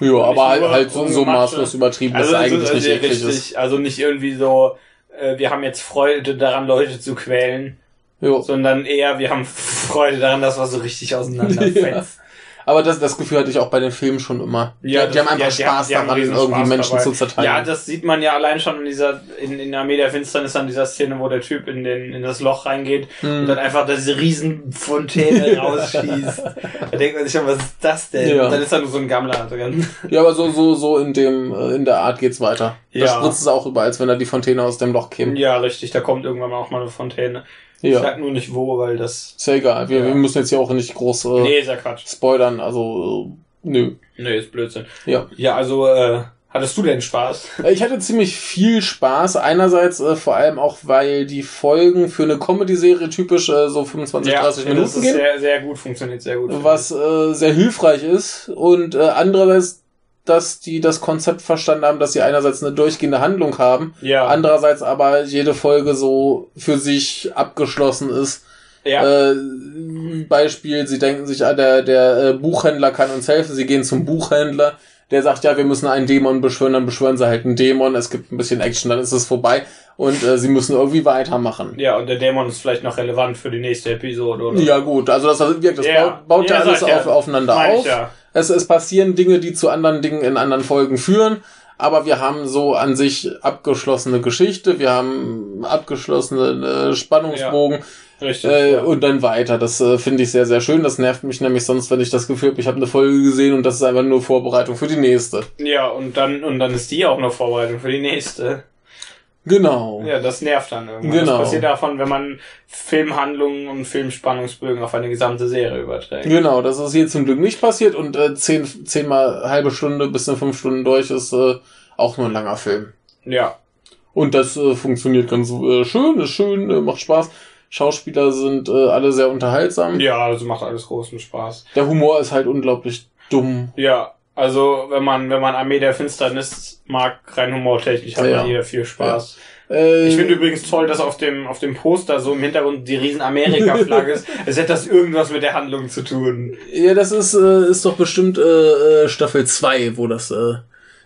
Ja, aber halt, halt so, so maßlos übertrieben, dass Also, es eigentlich also, nicht eklig ist. richtig, also nicht irgendwie so, äh, wir haben jetzt Freude daran, Leute zu quälen, Jo. sondern eher, wir haben Freude daran, dass wir so richtig auseinanderfetzt. Aber das, das Gefühl hatte ich auch bei den Filmen schon immer. Ja, die, die haben einfach ja, die haben- Spaß die haben daran, riesen irgendwie Spaß Menschen dabei. zu zerteilen. Ja, das sieht man ja allein schon in dieser, in, in Armee der Finsternis an dieser Szene, wo der Typ in den, in das Loch reingeht Hm. und dann einfach diese riesen Fontäne rausschießt. Da denkt man sich schon, was ist das denn? Ja. Und dann ist da nur so ein Gammler drin. Ja, aber so, so, so in dem, äh, in der Art geht's weiter. Da Ja. spritzt es auch über, als wenn da die Fontäne aus dem Loch käme. Ja, richtig, da kommt irgendwann mal auch mal eine Fontäne. Ich Ja. sag nur nicht wo, weil das, Ist ja egal. Wir, Ja. wir müssen jetzt hier auch nicht groß äh, nee, ist ja Quatsch. spoilern, also, äh, nö. Nee, ist Blödsinn. Ja. Ja, also, äh, hattest du denn Spaß? Äh, Ich hatte ziemlich viel Spaß. Einerseits äh, vor allem auch, weil die Folgen für eine Comedy-Serie typisch äh, so 25, 30 das Minuten ist gehen. sehr, sehr gut, funktioniert sehr gut. was äh, sehr hilfreich ist und äh, andererseits, dass die das Konzept verstanden haben, dass sie einerseits eine durchgehende Handlung haben, ja, andererseits aber jede Folge so für sich abgeschlossen ist. ja, Äh, Beispiel, sie denken sich, ah, der, der äh, Buchhändler kann uns helfen, sie gehen zum Buchhändler, der sagt, ja, wir müssen einen Dämon beschwören, dann beschwören sie halt einen Dämon, es gibt ein bisschen Action, dann ist es vorbei und äh, sie müssen irgendwie weitermachen. ja, und der Dämon ist vielleicht noch relevant für die nächste Episode, oder? Ja gut, also das, das wirkt, das Ja. baut, baut ja, Ja, alles auf, aufeinander Meine ich auf. ja. Es, es passieren Dinge, die zu anderen Dingen in anderen Folgen führen, aber wir haben so an sich abgeschlossene Geschichte, wir haben abgeschlossene äh, Spannungsbogen Richtig. äh, ja. und dann weiter. Das äh, finde ich sehr, sehr schön. Das nervt mich nämlich sonst, wenn ich das Gefühl habe, ich habe eine Folge gesehen und das ist einfach nur Vorbereitung für die nächste. ja, und dann, und dann ist die auch noch Vorbereitung für die nächste. Genau. Ja, das nervt dann irgendwann. Genau. Das passiert davon, wenn man Filmhandlungen und Filmspannungsbögen auf eine gesamte Serie überträgt. Genau, das ist hier zum Glück nicht passiert und äh, zehn, zehnmal halbe Stunde bis in fünf Stunden durch ist äh, auch nur ein langer Film. Ja. Und das äh, funktioniert ganz äh, schön, ist schön, äh, macht Spaß. Schauspieler sind äh, alle sehr unterhaltsam. Ja, also macht alles großen Spaß. Der Humor ist halt unglaublich dumm. Ja, also wenn man, wenn man Armee der Finsternis mag, rein humortechnisch, hat Ja. man hier viel Spaß. Äh, Ich finde übrigens toll, dass auf dem, auf dem Poster so im Hintergrund die riesen Amerika-Flagge ist. Es hätte das irgendwas mit der Handlung zu tun. ja, das ist, äh, ist doch bestimmt äh, äh, Staffel 2, wo das äh,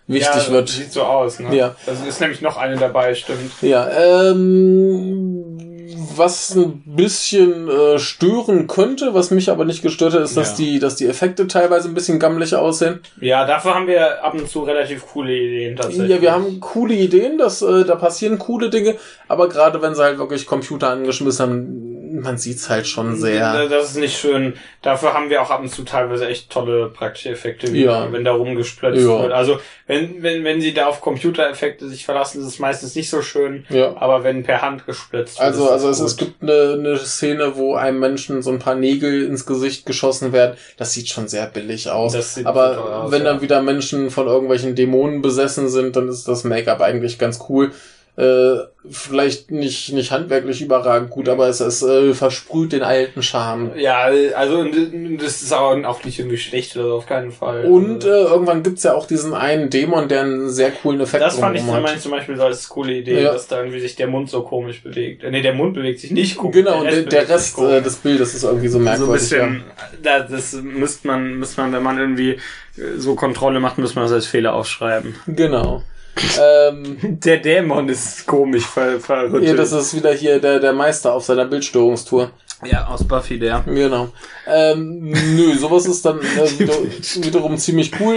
wichtig ja, wird. Sieht so aus, ne? Ja. Das ist nämlich noch eine dabei, stimmt. Ja, ähm, was ein bisschen äh, stören könnte, was mich aber nicht gestört hat, ist, dass Ja. die, dass die Effekte teilweise ein bisschen gammelig aussehen. Ja, dafür haben wir ab und zu relativ coole Ideen tatsächlich. Ja, wir haben coole Ideen, dass äh, da passieren coole Dinge, aber gerade wenn sie halt wirklich Computer angeschmissen haben, man sieht's halt schon sehr. Das ist nicht schön. Dafür haben wir auch ab und zu teilweise echt tolle praktische Effekte, wie Ja. wenn da rumgesplötzt Ja. wird. Also wenn, wenn, wenn sie da auf Computereffekte sich verlassen, ist es meistens nicht so schön. Ja. Aber wenn per Hand gesplitzt wird. Also, also es, es gibt eine, eine Szene, wo einem Menschen so ein paar Nägel ins Gesicht geschossen werden. Das sieht schon sehr billig aus. Das sieht Aber aus, wenn dann wieder Menschen von irgendwelchen Dämonen besessen sind, dann ist das Make-up eigentlich ganz cool. Äh, vielleicht nicht, nicht handwerklich überragend gut, aber es, es äh, versprüht den alten Charme. Ja, also das ist aber auch nicht irgendwie schlecht oder so, auf keinen Fall. Und äh, irgendwann gibt's ja auch diesen einen Dämon, der einen sehr coolen Effekt das fand ich zum hat. Beispiel, zum Beispiel so als coole Idee, Ja. dass da irgendwie sich der Mund so komisch bewegt. Äh, nee, der Mund bewegt sich nicht komisch. Genau, und der, der Rest äh, des Bildes ist irgendwie so so ein merkwürdig. bisschen, da, das müsste man, müsste man, wenn man irgendwie äh, so Kontrolle macht, müsste man das als Fehler aufschreiben. ja. Genau. Ähm, Der Dämon ist komisch ver verrückt. ja, das ist wieder hier der, der Meister auf seiner Bildstörungstour. ja, aus Buffy, der. Genau. Ähm, nö, sowas ist dann äh, wieder, wiederum ziemlich cool.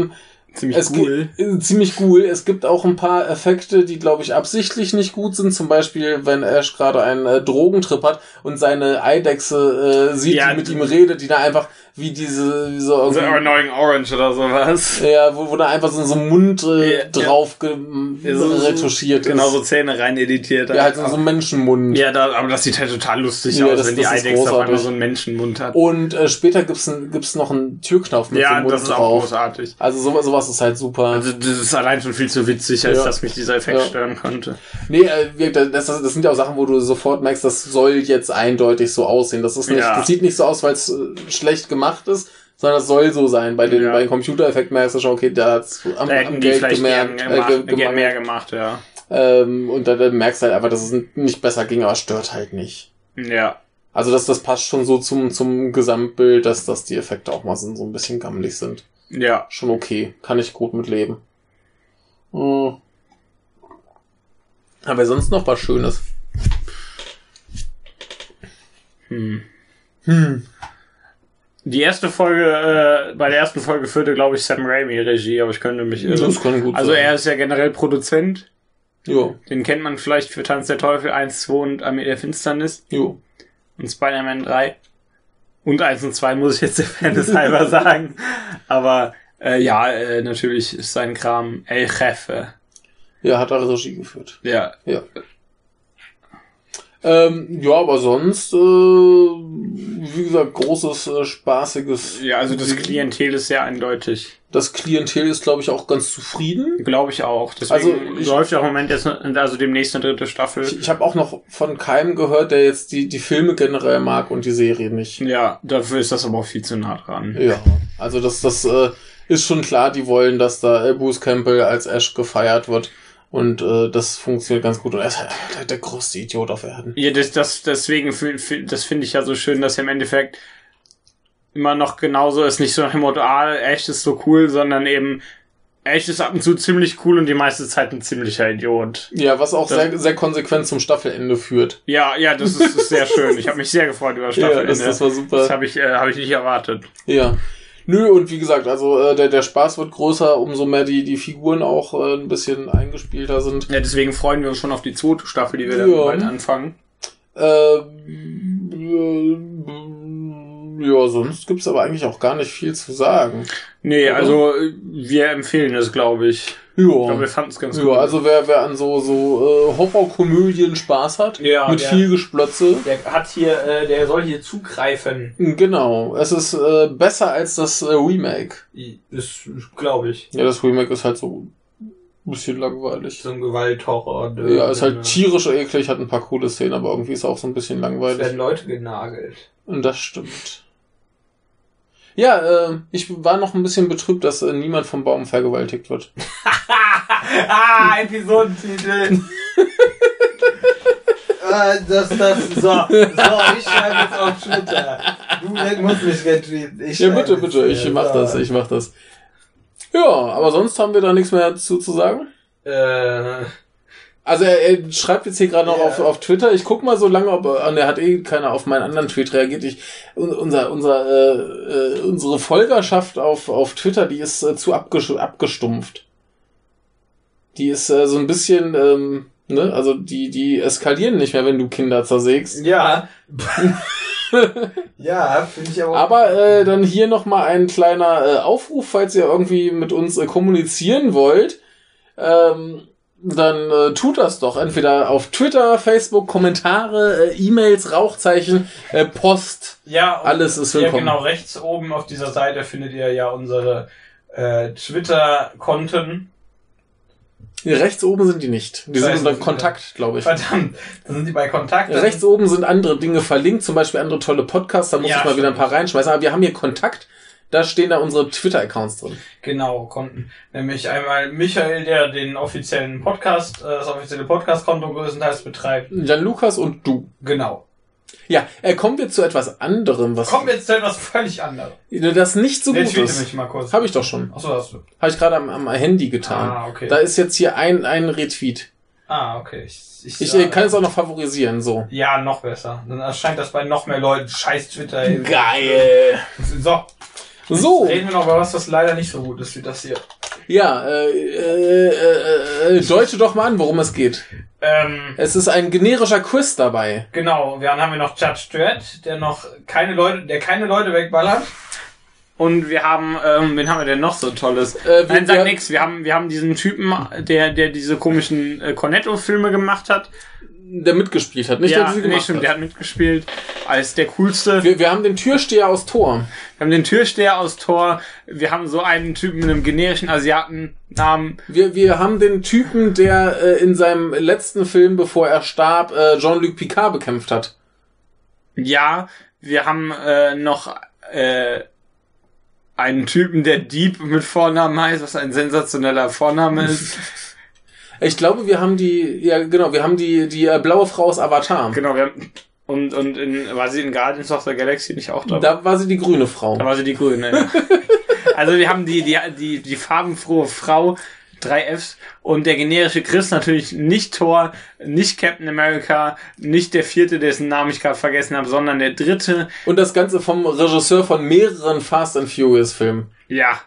Ähm, Ziemlich es gi- äh, ziemlich cool. Es gibt auch ein paar Effekte, die, glaube ich, absichtlich nicht gut sind. Zum Beispiel, wenn Ash gerade einen äh, Drogentrip hat und seine Eidechse äh, sieht, Ja, die mit ihm redet, die da einfach wie diese, wie so Also irgendwie, Annoying Orange oder sowas. ja, wo, wo da einfach so, so ein Mund äh, Ja, drauf Ja, so- so- retuschiert ist. Genau, so Zähne rein editiert. Ja, halt so, so ein Menschenmund. Ja, da, aber das sieht halt total lustig Ja, aus, das- wenn die das ist Eidechse auf einmal so einen Menschenmund hat. Und äh, später gibt's ein, gibt's noch einen Türknopf mit ja, dem Mund das ist auch großartig. Also sowas, sowas ist halt super. Also das ist allein schon viel zu witzig, als dass mich dieser Effekt stören konnte. Nee, äh, das, das, das sind ja auch Sachen, wo du sofort merkst, das soll jetzt eindeutig so aussehen. Das ist nicht, das sieht nicht so aus, weil es äh, schlecht gemacht ist, sondern das soll so sein. Bei den, Ja. bei den Computereffekten merkst du schon, okay, da hat's am, Da am Geld gemerkt, gern äh, gemacht, mehr gemacht, ja. Ähm, und dann, dann merkst du halt einfach, dass es nicht besser ging, aber stört halt nicht. Ja. Also das, das passt schon so zum, zum Gesamtbild, dass, dass die Effekte auch mal so, so ein bisschen gammelig sind. Ja. Schon okay. Kann ich gut mit leben. Hm. Aber sonst noch was Schönes. Hm. Hm. Die erste Folge, äh, bei der ersten Folge führte, glaube ich, Sam Raimi Regie, aber ich könnte mich irren. Das kann gut Also sein. er ist ja generell Produzent. Jo, Den kennt man vielleicht für Tanz der Teufel 1, 2 und Armee der Finsternis jo. und Spider-Man 3. Und 1 und 2 muss ich jetzt der Fairness halber sagen. Aber äh, ja, äh, natürlich ist sein Kram El Jefe. Ja, hat er Regie geführt. Ja. Ja. Ähm, ja, aber sonst, äh, wie gesagt, großes, äh, spaßiges. Ja, also das Klientel ist sehr eindeutig. Das Klientel ist, glaube ich, auch ganz zufrieden. Glaube ich auch. Deswegen Also, ich- läuft ja im Moment jetzt, also demnächst eine dritte Staffel. Ich, ich habe auch noch von keinem gehört, der jetzt die, die Filme generell mag und die Serie nicht. ja, dafür ist das aber auch viel zu nah dran. Ja, also das, das äh, ist schon klar, die wollen, dass da Bruce Campbell als Ash gefeiert wird. Und äh, das funktioniert ganz gut. Und er ist halt der, größte Idiot auf Erden. Ja, das, das, deswegen, das finde ich ja so schön, dass er im Endeffekt immer noch genauso ist. Nicht so nach dem Motto, ah, echt ist so cool, sondern eben, echt ist ab und zu ziemlich cool und die meiste Zeit ein ziemlicher Idiot. Ja, was auch Das- sehr, sehr konsequent zum Staffelende führt. Ja, ja, das ist, ist sehr schön. Ich habe mich sehr gefreut über Staffelende. Ja, das, das war super. Das habe ich, äh, hab ich nicht erwartet. Ja. Nö, und wie gesagt, also äh, der, der Spaß wird größer, umso mehr die, die Figuren auch äh, ein bisschen eingespielter sind. Ja, deswegen freuen wir uns schon auf die zweite Staffel, die wir dann Ja. bald anfangen. Äh, äh, ja, sonst gibt's aber eigentlich auch gar nicht viel zu sagen. Nee, Oder? also äh, wir empfehlen es, glaube ich. Ich glaube, wir Ja. fanden es ganz Ja, gut. also wer, wer an so, so äh, Horrorkomödien Spaß hat, Ja, mit der- viel Gesplötze, der hat hier, äh, der soll hier zugreifen. genau, es ist äh, besser als das äh, Remake. Das glaube ich. Ja, das Remake ist halt so ein bisschen langweilig. So ein Gewalthorror. Ja, ist halt tierisch eklig, hat ein paar coole Szenen, aber irgendwie ist auch so ein bisschen Es langweilig. werden Leute genagelt. Und das stimmt. Ja, äh, ich war noch ein bisschen betrübt, dass äh, niemand vom Baum vergewaltigt wird. ah, Episodentitel. Äh, das, das, so, so, ich schreibe jetzt auf Twitter. Du musst mich retweeten. Ich Ja, bitte, bitte, ich mach so. das, ich mach das. Ja, aber sonst haben wir da nichts mehr zu, zu sagen. äh, Also er, er schreibt jetzt hier gerade noch Ja. auf, auf Twitter. Ich guck mal so lange, ob er, und er hat eh keiner auf meinen anderen Tweet reagiert. Ich, un- unser, unser, äh, äh, unsere Folgerschaft auf, auf Twitter, die ist äh, zu abgestumpft. Die ist äh, so ein bisschen, ähm, ne, also die, die eskalieren nicht mehr, wenn du Kinder zersägst. Ja. ja, finde ich aber. Aber äh, dann hier nochmal ein kleiner äh, Aufruf, falls ihr irgendwie mit uns äh, kommunizieren wollt. Ähm, dann äh, tut das doch. Entweder auf Twitter, Facebook, Kommentare, äh, E-Mails, Rauchzeichen, äh, Post. ja, Alles ist Ja, willkommen. genau, rechts oben auf dieser Seite findet ihr ja unsere äh, Twitter-Konten. Rechts oben sind die nicht. Die sind unter Kontakt, glaube ich. Verdammt, da sind die bei Kontakt. Rechts oben sind andere Dinge verlinkt, zum Beispiel andere tolle Podcasts, da muss Ja, ich mal wieder ein stimmt. paar reinschmeißen. Aber wir haben hier Kontakt, da stehen da unsere Twitter-Accounts drin. Genau, Konten. Nämlich einmal Michael, der den offiziellen Podcast, äh, das offizielle Podcast-Konto größtenteils betreibt. Jan Lukas und du. Genau. Ja, äh, kommen wir zu etwas anderem, was Kommen wir jetzt zu etwas völlig anderem. das nicht so Der gut ist. mich mal kurz. Habe ich doch schon. Achso, hast du. Habe ich gerade am, am Handy getan. Ah, okay. Da ist jetzt hier ein, ein Retweet. ah, okay. Ich, ich, Ich äh, kann es auch noch favorisieren, so. Ja, noch besser. Dann erscheint das bei noch mehr Leuten. Scheiß Twitter. ey. Geil. So. So, Reden wir noch über was, was leider nicht so gut ist wie das hier. ja, äh, äh, äh, äh, deute doch mal an, worum es geht. Ähm, Es ist ein generischer Quiz dabei. genau, dann haben wir noch Judge Dredd, der noch keine Leute, der keine Leute wegballert. Und wir haben, ähm, wen haben wir denn noch so tolles? Äh, wir- Nein, sag wir- nix. Wir haben, wir haben diesen Typen, der, der diese komischen äh, Cornetto-Filme gemacht hat. Der mitgespielt hat, nicht ja, der sie nee, gemacht stimmt, der hat. hat mitgespielt. Als der coolste. Wir, wir haben den Türsteher aus Tor. Wir haben den Türsteher aus Tor. Wir haben so einen Typen mit einem generischen Asiatennamen. Wir, wir haben den Typen, der äh, in seinem letzten Film, bevor er starb, äh, Jean-Luc Picard bekämpft hat. Ja, wir haben äh, noch äh, einen Typen, der Deep mit Vornamen heißt, was ein sensationeller Vorname ist. Ich glaube, wir haben die, ja genau, wir haben die, die äh, blaue Frau aus Avatar. Genau, wir haben, und, und in, war sie in Guardians of the Galaxy nicht auch dabei? Da war sie die grüne Frau. Da war sie die grüne, ja. Also wir haben die, die, die, die farbenfrohe Frau, drei Fs, und der generische Chris natürlich nicht Thor, nicht Captain America, nicht der vierte, dessen Namen ich gerade vergessen habe, sondern der dritte. Und das Ganze vom Regisseur von mehreren Fast and Furious Filmen. Ja.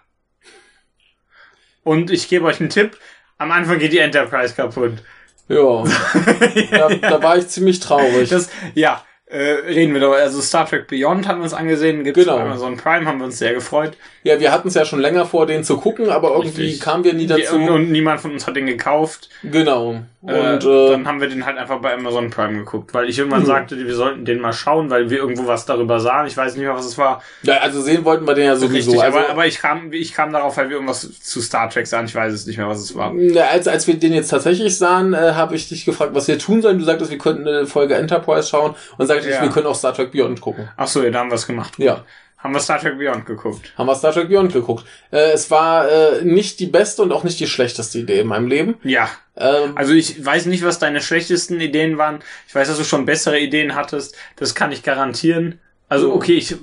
Und ich gebe euch einen Tipp. Am Anfang geht die Enterprise kaputt. Ja. da, da war ich ziemlich traurig. Das, ja, äh, reden wir doch. Also Star Trek Beyond haben wir uns angesehen. Gibt's Genau. bei Amazon Prime, haben wir uns sehr gefreut. Ja, wir hatten es ja schon länger vor, den zu gucken, aber irgendwie Richtig. kamen wir nie dazu. Und, und niemand von uns hat den gekauft. genau. Und äh, äh, dann haben wir den halt einfach bei Amazon Prime geguckt, weil ich irgendwann Mhm. sagte, wir sollten den mal schauen, weil wir irgendwo was darüber sahen. Ich weiß nicht mehr, was es war. ja, also sehen wollten wir den ja sowieso. Richtig, also, aber, aber ich kam, ich kam darauf, weil wir irgendwas zu Star Trek sahen. Ich weiß es nicht mehr, was es war. Na, als, als wir den jetzt tatsächlich sahen, äh, habe ich dich gefragt, was wir tun sollen. Du sagtest, wir könnten eine Folge Enterprise schauen und sagtest, Ja. wir können auch Star Trek Beyond gucken. Ach so, ja, da haben wir es gemacht. Ja, Haben wir Star Trek Beyond geguckt. haben wir Star Trek Beyond geguckt. Äh, es war äh, nicht die beste und auch nicht die schlechteste Idee in meinem Leben. Ja. Ähm, Also ich weiß nicht, was deine schlechtesten Ideen waren. Ich weiß, dass du schon bessere Ideen hattest. Das kann ich garantieren. Also okay, ich.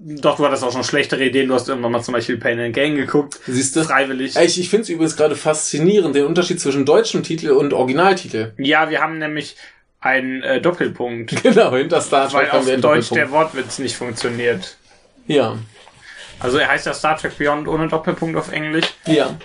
Doch, du hattest auch schon schlechtere Ideen. Du hast irgendwann mal zum Beispiel Pain and Gain geguckt. siehst du? Freiwillig. Ich, ich finde es übrigens gerade faszinierend, den Unterschied zwischen deutschem Titel und Originaltitel. Ja, wir haben nämlich einen äh, Doppelpunkt. Genau, hinter Star Weil Trek haben auf wir einen Deutsch der. Wortwitz nicht funktioniert. Ja, Also er heißt ja Star Trek Beyond ohne Doppelpunkt auf Englisch. ja.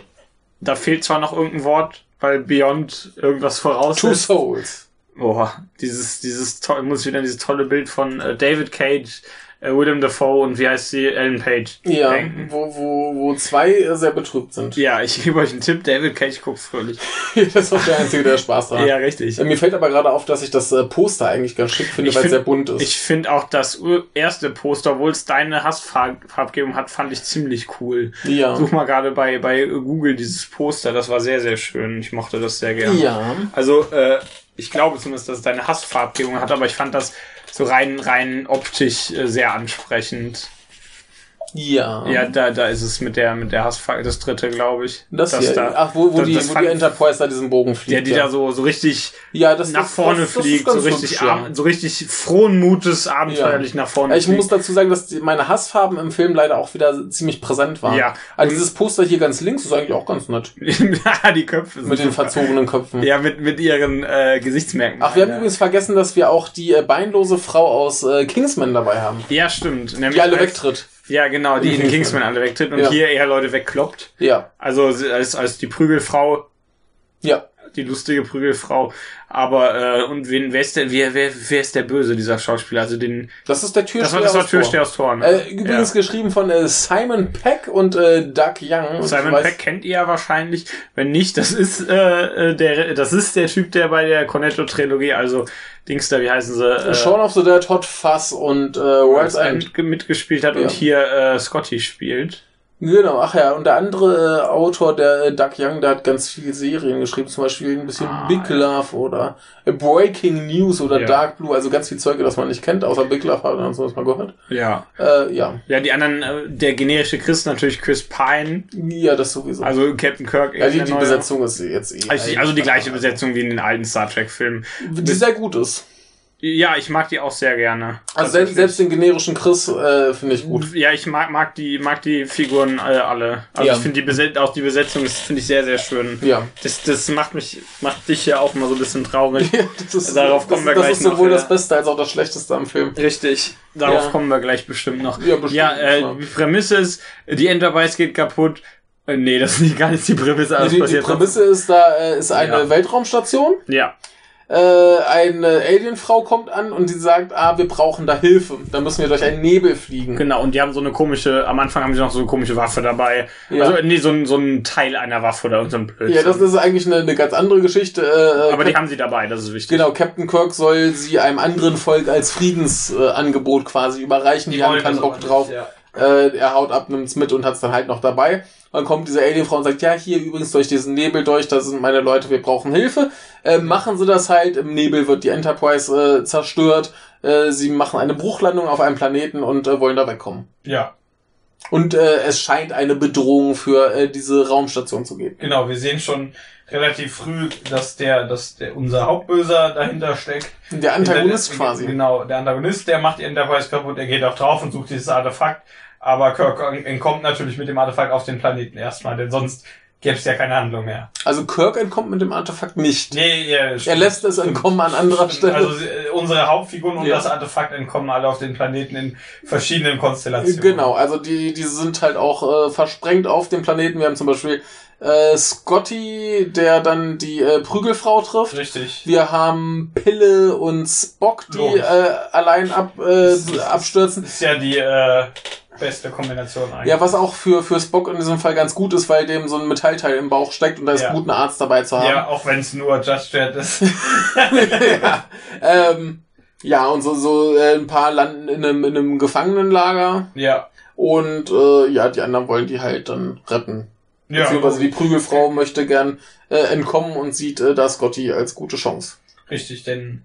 Da fehlt zwar noch irgendein Wort, weil Beyond irgendwas Two voraussetzt. Souls. Boah, dieses, dieses toll, muss wieder dieses tolle Bild von äh, David Cage, äh, Willem Dafoe und wie heißt sie, Ellen Page Ja, denken. wo, wo, wo zwei sehr betrübt sind. Ja, ich gebe euch einen Tipp, David Cage guckt fröhlich. das ist auch der Einzige, der Spaß daran Ja, richtig. Äh, Mir fällt aber gerade auf, dass ich das äh, Poster eigentlich ganz schick finde, weil es sehr bunt ist. Ich finde auch das erste Poster, obwohl es deine Hassfarbgebung hat, fand ich ziemlich cool. ja. Such mal gerade bei, bei Google dieses Poster, das war sehr, sehr schön. Ich mochte das sehr gerne. Ja. Also, äh, ich glaube zumindest, dass es deine Hassfarbgebung hat, aber ich fand das so rein, rein optisch äh, sehr ansprechend. Ja. Ja, da, da ist es mit der, mit der Hassfarbe, das dritte, glaube ich. Das, hier. da, Ach, wo, wo, das- die, das wo die Enterprise da diesen Bogen fliegt. der, die ja. da so, so richtig ja, das, nach das, vorne das, fliegt, so richtig, ja. ab, so richtig frohen Mutes, abenteuerlich nach vorne Ich muss dazu sagen, dass die, meine Hassfarben im Film leider auch wieder ziemlich präsent waren. Ja. Also dieses Poster hier ganz links ist eigentlich auch ganz nett. die Köpfe sind Mit den super. verzogenen Köpfen. Ja, mit, mit ihren äh, Gesichtsmerkmalen. Ach, wir haben ja. übrigens vergessen, dass wir auch die äh, beinlose Frau aus äh, Kingsman dabei haben. Ja, stimmt. Nämlich Die alle wegtritt. Ja, genau, die in Kingsman alle wegtritt und Ja. hier eher Leute wegkloppt. Ja. Also als, als die Prügelfrau, Ja. die lustige Prügelfrau. Aber, äh, und wen, wer ist der, wer, wer, wer ist der Böse, dieser Schauspieler? Also den, Das ist der das Türsteher. war, das war aus. Türsteher aus Thor. ne? Äh, übrigens geschrieben von äh, Simon Peck und äh, Doug Young. Simon weiß- Peck kennt ihr ja wahrscheinlich. Wenn nicht, das ist äh, äh, der, das ist der Typ, der bei der Cornetto-Trilogie, also Dings da, wie heißen sie? Äh, Shaun of the Dead, Hot Fuzz und äh, World's End. End mitgespielt hat Ja. und hier äh, Scotty spielt. Genau, ach ja, und der andere äh, Autor, der äh, Doug Young, der hat ganz viele Serien geschrieben, zum Beispiel ein bisschen Ah, Big Love oder äh, Breaking News oder Ja. Dark Blue, also ganz viel Zeuge, das man nicht kennt, außer Big Love hat man sowas mal gehört. Ja. Äh, ja, Ja, die anderen, äh, der generische Chris natürlich Chris Pine, ja, das sowieso. also Captain Kirk. ja, die, die. Besetzung ist jetzt eh. Also, die- also die gleiche eigentlich- Besetzung wie in den alten Star Trek Filmen. Die sehr gut ist. Ja, ich mag die auch sehr gerne. Also selbst, selbst den generischen Chris äh, finde ich gut. Ja, ich mag, mag die, mag die Figuren äh, alle. Also Ja. ich finde die Beset auch die Besetzung ist finde ich sehr, sehr schön. Ja. Das, das macht mich, macht dich ja auch immer so ein bisschen traurig. das ist, Darauf kommen wir das, gleich Das ist sowohl noch, das ja. Beste als auch das Schlechteste am Film. Richtig. Darauf Ja. kommen wir gleich bestimmt noch. Ja, bestimmt, Ja, äh, ja. die Prämisse ist, die Enterprise geht kaputt. Äh, nee, das ist nicht gar nicht die Prämisse. alles die, die noch. Prämisse ist da äh, ist eine Ja. Weltraumstation. Ja. Äh, eine Alienfrau kommt an und sie sagt, ah, wir brauchen da Hilfe. Da müssen wir durch einen Nebel fliegen. Genau, und die haben so eine komische, am Anfang haben sie noch so eine komische Waffe dabei. Ja. Also, nee, so ein, so ein Teil einer Waffe oder so ein Blödsinn. Ja, das ist eigentlich eine, eine ganz andere Geschichte. Äh, Aber die Cap- haben sie dabei, das ist wichtig. Genau, Captain Kirk soll sie einem anderen Volk als Friedensangebot äh, quasi überreichen. Die, haben wollen keinen Bock aber drauf. ja. Äh, er haut ab, nimmt's mit und hat's dann halt noch dabei. Dann kommt diese Alienfrau und sagt, ja, hier übrigens durch diesen Nebel durch, da sind meine Leute, wir brauchen Hilfe. Äh, machen sie das halt, im Nebel wird die Enterprise äh, zerstört. Äh, sie machen eine Bruchlandung auf einem Planeten und äh, wollen da wegkommen. Ja. Und äh, es scheint eine Bedrohung für diese Raumstation zu geben. Genau, wir sehen schon relativ früh, dass der, dass der unser Hauptböser dahinter steckt. Der Antagonist der, quasi. Genau, der Antagonist, der macht die Enterprise kaputt, er geht auch drauf und sucht dieses Artefakt. Aber Kirk entkommt natürlich mit dem Artefakt auf den Planeten erstmal, denn sonst gäbe es ja keine Handlung mehr. Also Kirk entkommt mit dem Artefakt nicht. Nee, ja, er lässt es entkommen an anderer Stelle. Also äh, unsere Hauptfiguren und Ja. das Artefakt entkommen alle auf den Planeten in verschiedenen Konstellationen. Genau, also die, die sind halt auch äh, versprengt auf dem Planeten. Wir haben zum Beispiel äh, Scotty, der dann die äh, Prügelfrau trifft. Richtig. Wir haben Pille und Spock, die Logisch. äh, allein ab, äh, abstürzen. Das ist ja die äh, beste Kombination eigentlich. Ja, was auch für, für Spock in diesem Fall ganz gut ist, weil dem so ein Metallteil im Bauch steckt und da ist Ja. gut, einen Arzt dabei zu haben. Ja, auch wenn es nur Just Jet ist. ja. Ähm, ja, und so, so äh, ein paar landen in einem, in einem Gefangenenlager ja. und äh, ja, die anderen wollen die halt dann retten. Ja, Beziehungsweise die Prügelfrau möchte gern äh, entkommen und sieht äh, da Scotty als gute Chance. richtig, denn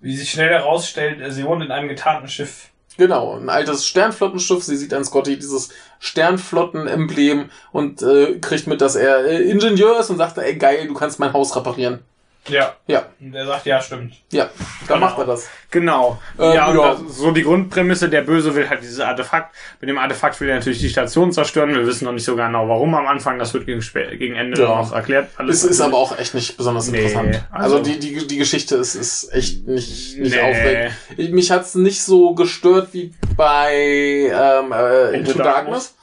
wie sich schnell herausstellt, äh, sie wohnt in einem getarnten Schiff. Genau, ein altes Sternflottenschiff. Sie sieht an Scotty dieses Sternflotten-Emblem und äh, kriegt mit, dass er äh, Ingenieur ist und sagt, ey geil, du kannst mein Haus reparieren. Ja. Ja, Und er sagt, ja, stimmt. ja, dann Genau. macht er das. Genau. Ähm, ja, und ja. Das, so die Grundprämisse, der Böse will halt dieses Artefakt. Mit dem Artefakt will er natürlich die Station zerstören. Wir wissen noch nicht so genau, warum am Anfang. Das wird gegen, gegen Ende Ja. noch erklärt. Es ist aber auch echt nicht besonders Nee, interessant. Also, also- die, die, die Geschichte ist, ist echt nicht, nicht Nee. aufregend. Ich- Mich hat's nicht so gestört wie bei ähm, äh, Into Into Darkness,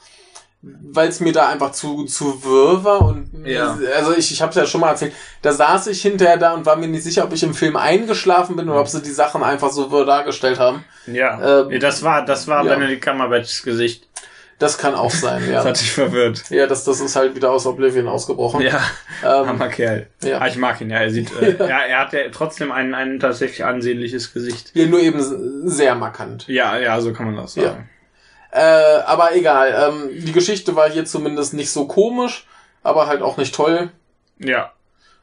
weil es mir da einfach zu, zu wirr war. Und Ja. also ich, ich habe es ja schon mal erzählt, da saß ich hinterher da und war mir nicht sicher, ob ich im Film eingeschlafen bin oder ob sie die Sachen einfach so wirr dargestellt haben. Ja. Ähm, Nee, das war, das war ja. Benedict Cumberbatchs Gesicht. Das kann auch sein, ja. Das hat dich verwirrt. Ja, das, das ist halt wieder aus Oblivion ausgebrochen. Ja. Ähm, Hammer Kerl. ja. Ah, ich mag ihn, ja. Er sieht, äh, ja. er hat ja trotzdem ein, ein tatsächlich ansehnliches Gesicht. ja, nur eben sehr markant. Ja, ja, so kann man das sagen. Äh, aber egal, ähm, die Geschichte war hier zumindest nicht so komisch, aber halt auch nicht toll. Ja.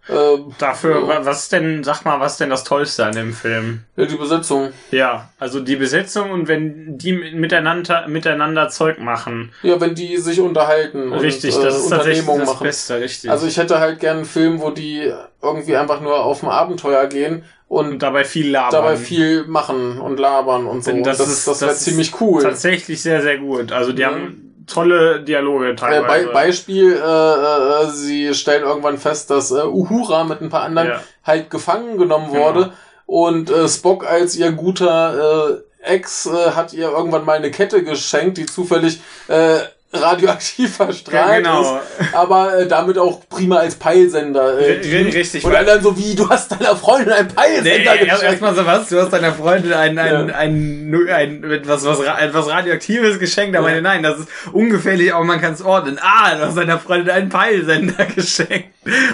Ähm, Dafür, wa- was denn, sag mal, was denn das Tollste an dem Film? ja, die Besetzung. Ja, also die Besetzung und wenn die miteinander, miteinander Zeug machen. Ja, wenn die sich unterhalten richtig, und äh, das ist tatsächlich das machen. Beste, richtig. Also ich hätte halt gern einen Film, wo die irgendwie einfach nur auf ein Abenteuer gehen und, und dabei viel labern. dabei viel machen und labern und so. Denn Das, das das, ist- das wäre das ist ziemlich cool. Tatsächlich sehr, sehr gut. Also die Ja. haben tolle Dialoge teilweise. Be Beispiel, äh, äh, sie stellen irgendwann fest, dass äh, Uhura mit ein paar anderen Ja. halt gefangen genommen Genau. wurde und äh, Spock als ihr guter äh, Ex äh, hat ihr irgendwann mal eine Kette geschenkt, die zufällig äh, radioaktiv verstrahlt Ja, genau. ist, aber äh, damit auch prima als Peilsender äh, richtig, Und dann so wie, du hast deiner Freundin einen Peilsender Nee, geschenkt. erstmal so was, du hast deiner Freundin ein, ein, Ja. ein, ein, ein, etwas, was, ra- etwas Radioaktives geschenkt, aber Ja. nein, das ist ungefährlich, aber man kann es ordnen. Ah, du hast deiner Freundin einen Peilsender geschenkt.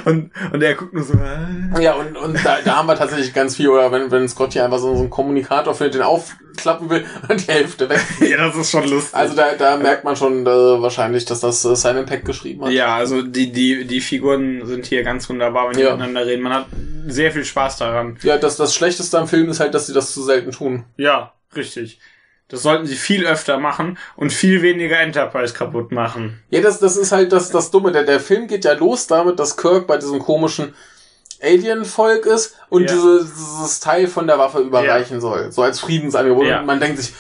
Und, und er guckt nur so, äh. Ja, und, und da, da haben wir tatsächlich ganz viel, oder wenn, wenn Scott hier einfach so, so einen Kommunikator findet, den aufklappen will und die Hälfte weg. ja, das ist schon lustig. Also da, da merkt man schon äh, wahrscheinlich, dass das äh, Simon Peck geschrieben hat. Ja, also die, die, die Figuren sind hier ganz wunderbar, wenn die Ja. miteinander reden. Man hat sehr viel Spaß daran. Ja, das, das Schlechteste am Film ist halt, dass sie das zu selten tun. Ja, richtig. Das sollten sie viel öfter machen und viel weniger Enterprise kaputt machen. Ja, das, das ist halt das, das Dumme. Der, der Film geht ja los damit, dass Kirk bei diesem komischen Alien-Volk ist und Ja. diese, dieses Teil von der Waffe überreichen soll. So als Friedensangebot. Ja. Und man denkt sich,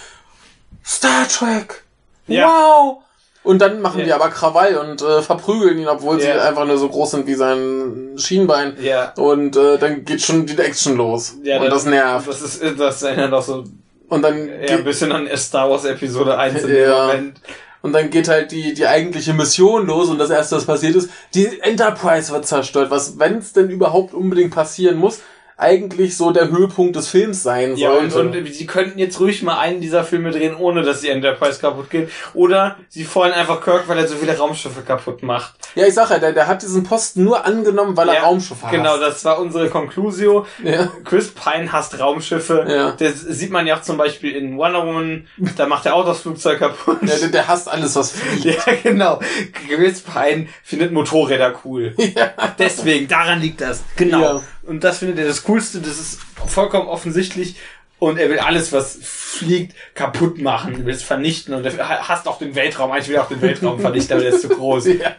Star Trek! Ja. Wow! Und dann machen Ja. die aber Krawall und äh, verprügeln ihn, obwohl sie Ja. einfach nur so groß sind wie sein Schienbein. Ja. Und äh, dann geht schon die Action los. und das nervt. Das ist, das erinnert doch so Und dann, ja, ein bisschen an Star Wars Episode 1 in dem Ja. Moment. Und dann geht halt die, die eigentliche Mission los und das erste, was passiert ist, die Enterprise wird zerstört, was, wenn es denn überhaupt unbedingt passieren muss, eigentlich so der Höhepunkt des Films sein Ja, und, sollte. und sie könnten jetzt ruhig mal einen dieser Filme drehen, ohne dass die Enterprise kaputt geht. Oder sie feuern einfach Kirk, weil er so viele Raumschiffe kaputt macht. ja, ich sag ja, der, der hat diesen Posten nur angenommen, weil er Ja, Raumschiffe Genau, hasst. das war unsere Conclusio. Ja. Chris Pine hasst Raumschiffe. Ja. Das sieht man ja auch zum Beispiel in Wonder Woman. Da macht er auch das Flugzeug kaputt. Ja, der, der hasst alles, was fliegt. Ja, genau. Chris Pine findet Motorräder cool. Ja. Deswegen, daran liegt das. Genau. Ja. Und das findet er das Coolste. Das ist vollkommen offensichtlich. Und er will alles, was fliegt, kaputt machen, will es vernichten und er hasst auch den Weltraum. Eigentlich will er auch den Weltraum vernichten, aber der ist zu groß. ja.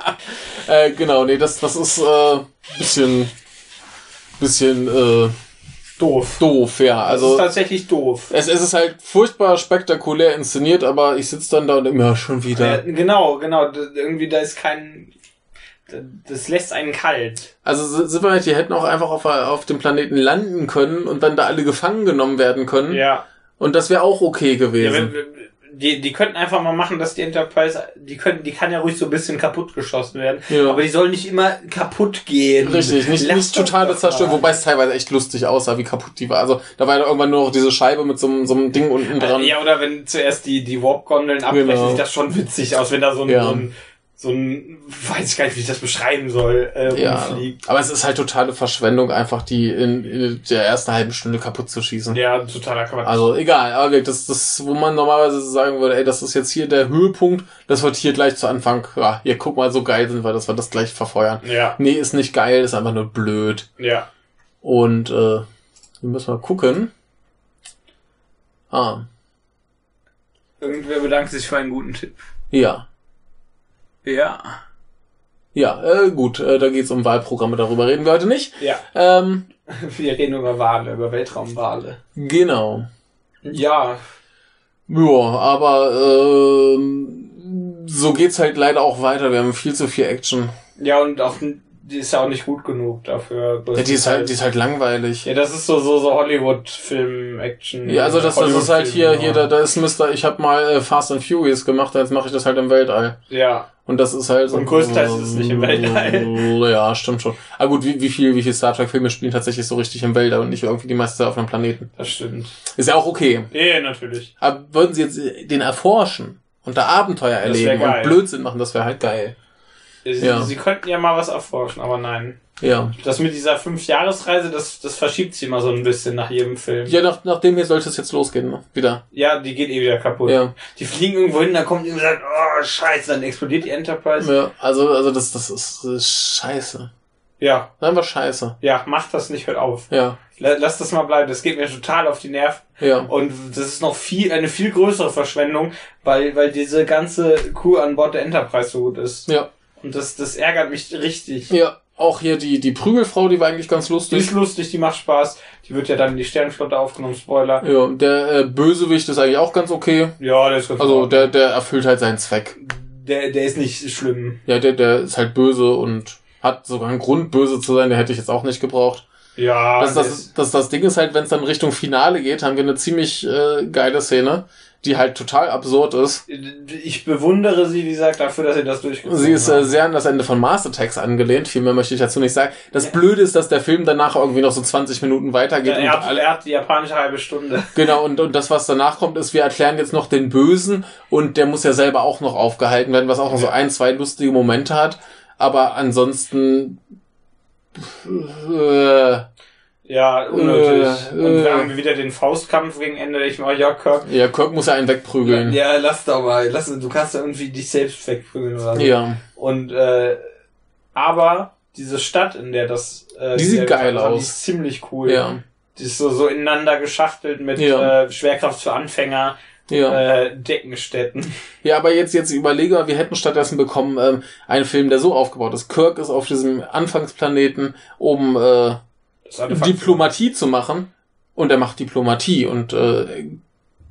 Äh, genau, nee, das, das ist äh, bisschen, bisschen äh, Doof. doof, ja. Das ist Also tatsächlich doof. es, es ist halt furchtbar spektakulär inszeniert, aber ich sitze dann da und immer ja, schon Ja, wieder. genau, genau. D- Irgendwie, da ist kein. Das lässt einen kalt. Also sind wir halt, die hätten auch einfach auf, auf dem Planeten landen können und dann da alle gefangen genommen werden können. Ja. Und das wäre auch okay ja gewesen. wenn- die, die könnten einfach mal machen, dass die Enterprise, die können, die kann ja ruhig so ein bisschen kaputt geschossen werden. Ja. Aber die soll nicht immer kaputt gehen. Richtig, nicht, Lass nicht totale Zerstörung, wobei es teilweise echt lustig aussah, wie kaputt die war. Also da war ja irgendwann nur noch diese Scheibe mit so, einem- so einem Ding unten dran. Ja, oder wenn zuerst die, die Warp-Gondeln abbrechen, Genau. sieht das schon witzig aus, wenn da so ein, Ja. so ein, so ein, weiß ich gar nicht, wie ich das beschreiben soll, äh, Ja, rumfliegt. aber es ist halt totale Verschwendung, einfach die in, in der ersten halben Stunde kaputt zu schießen. Ja, totaler Quatsch. Also egal, aber wirklich, das, das, wo man normalerweise sagen würde, ey, das ist jetzt hier der Höhepunkt, das wird hier gleich zu Anfang, ja, hier guck mal, so geil sind wir, dass wir das gleich verfeuern. ja, Nee, ist nicht geil, ist einfach nur blöd. ja. Und äh, wir müssen mal gucken. Ah, Irgendwer bedankt sich für einen guten Tipp. ja. Ja. Ja, äh, gut, äh, da geht's um Wahlprogramme, darüber reden wir heute nicht. Ja. Ähm, Wir reden über Wale, über Weltraumwale. genau. Ja. Ja, aber ähm, so geht's halt leider auch weiter. Wir haben viel zu viel Action. Ja, und auch, die ist ja auch nicht gut genug dafür. Ja, die ist halt, die ist halt langweilig. ja, das ist so, so, so Hollywood-Film-Action. Ja, also das, das ist halt hier, hier, da, da ist Mister, ich habe mal äh, Fast and Furious gemacht, jetzt mache ich das halt im Weltall. Ja. Und das ist halt so. Und größtenteils ist es nicht im Weltall. Ja, stimmt schon. Aber gut, wie, wie viel, wie viel Star Trek Filme spielen tatsächlich so richtig im Weltall und nicht irgendwie die meiste auf einem Planeten? Das stimmt. Ist ja auch okay. Ja, natürlich. Aber würden sie jetzt den erforschen und da Abenteuer erleben und. Blödsinn machen, das wäre halt geil. Sie, Ja. sie könnten ja mal was erforschen, aber nein. Ja. Das mit dieser Fünf-Jahresreise, das, das verschiebt sich immer so ein bisschen nach jedem Film. Ja, nach, nach dem hier sollte es jetzt losgehen, ne? Wieder. Ja, die geht eh wieder kaputt. Ja. Die fliegen irgendwo hin, da kommt irgendwer und sagt, oh, scheiße, dann explodiert die Enterprise. Ja, also, also das, das ist, das ist scheiße. Ja, Einfach scheiße. ja, macht das nicht, hört auf. Ja. La- Lass das mal bleiben, das geht mir total auf die Nerven. Ja. Und das ist noch viel, eine viel größere Verschwendung, weil, weil diese ganze Crew an Bord der Enterprise so gut ist. Ja. Und das, das ärgert mich richtig. Ja. Auch hier die, die Prügelfrau, die war eigentlich ganz Die lustig. ist lustig, die macht Spaß. Die wird ja dann in die Sternflotte aufgenommen, Spoiler. Ja, der äh, Bösewicht ist eigentlich auch ganz okay. Ja, der ist ganz Also der, der erfüllt halt seinen Zweck. der, der ist nicht schlimm. Ja, der, der ist halt böse und hat sogar einen Grund, böse zu sein, der hätte ich jetzt auch nicht gebraucht. Ja, Das, das, das, das Ding ist halt, wenn es dann Richtung Finale geht, haben wir eine ziemlich äh, geile Szene, die halt total absurd ist. ich bewundere sie, wie gesagt, dafür, dass sie das durchgezogen Sie ist äh, sehr an das Ende von Mars Attacks angelehnt, viel mehr möchte ich dazu nicht sagen. Das Ja. Blöde ist, dass der Film danach irgendwie noch so 20 Minuten weitergeht. Ja, er, hat, alle, er hat die japanische halbe Stunde. genau, und, und das, was danach kommt, ist, wir erklären jetzt noch den Bösen und der muss ja selber auch noch aufgehalten werden, was auch noch so ein, zwei lustige Momente hat. Aber ansonsten äh, Ja, unnötig. Äh, Und äh. wir haben wieder den Faustkampf gegen Ende. Ich mal, ja, Kirk. ja, Kirk muss ja einen wegprügeln. Ja, lass doch mal. Lass, du kannst ja irgendwie dich selbst wegprügeln oder so. ja. Und, äh, aber diese Stadt, in der das, äh, Die sieht geil die aus. ist ziemlich cool. Ja. Die ist so, so ineinander geschachtelt mit Ja. äh, Schwerkraft für Anfänger, Ja. äh, Deckenstätten. Ja, aber jetzt, jetzt überlege mal, wir hätten stattdessen bekommen ähm, einen Film, der so aufgebaut ist. Kirk ist auf diesem Anfangsplaneten, um äh, Diplomatie zu machen. Und er macht Diplomatie und äh,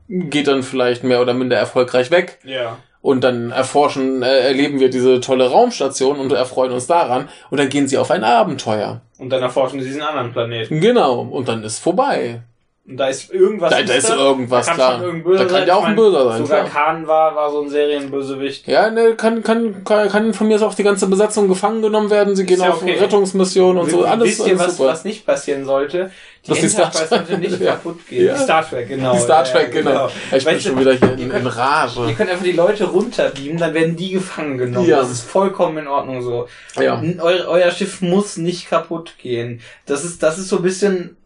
geht dann vielleicht mehr oder minder erfolgreich weg. Ja. Und dann erforschen, äh, erleben wir diese tolle Raumstation und erfreuen uns daran. Und dann gehen sie auf ein Abenteuer. Und dann erforschen sie diesen anderen Planeten. Genau. Und dann ist vorbei. Und da ist irgendwas. Da, da ist irgendwas, da kann klar. Da kann ja auch Ich ein Böser sein, Sogar klar. Khan war, war so ein Serienbösewicht. Ja, ne, kann, kann, kann, kann von mir aus auch die ganze Besatzung gefangen genommen werden. Sie gehen ja auf okay. Rettungsmissionen und so. W- Alles, Wisst ihr, was, super. was nicht passieren sollte? Die Star Enterprise sollte nicht Ja. kaputt gehen. Ja. Die Star Trek, genau. Die Star Trek, ja, genau. Ich bin Weißt du, schon wieder hier ihr in, in könnt- Ihr Rage. könnt einfach die Leute runterbeamen, dann werden die gefangen genommen. Ja. Das ist vollkommen in Ordnung so. Ja. N- Eu euer Schiff muss nicht kaputt gehen. Das ist, das ist so ein bisschen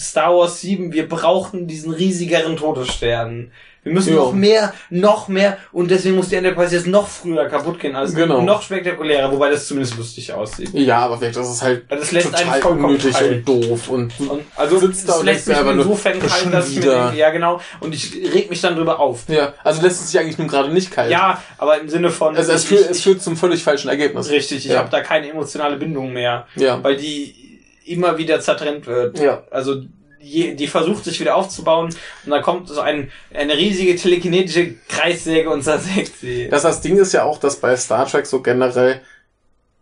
Star Wars 7. Wir brauchen diesen riesigeren Todesstern. Wir müssen Ja. noch mehr, noch mehr und deswegen muss die Enterprise jetzt noch früher kaputt gehen, also Genau. noch spektakulärer, wobei das zumindest lustig aussieht. Ja, aber vielleicht, das ist halt Das lässt einen total vollkommen unnötig kalt. und doof und, Und also sitzt da und lässt mich insofern kalt, dass ich mir denke, ja genau, und ich reg mich dann drüber auf. ja, also lässt es sich eigentlich nun gerade nicht kalt. Ja, aber im Sinne von Also es, ich- führt, ich- es führt zum völlig falschen Ergebnis. richtig, ich Ja. habe da keine emotionale Bindung mehr, Ja. weil die immer wieder zertrennt wird. Ja. Also je, die versucht sich wieder aufzubauen und dann kommt so ein, eine riesige telekinetische Kreissäge und zersägt sie. Das, das Ding ist ja auch, dass bei Star Trek so generell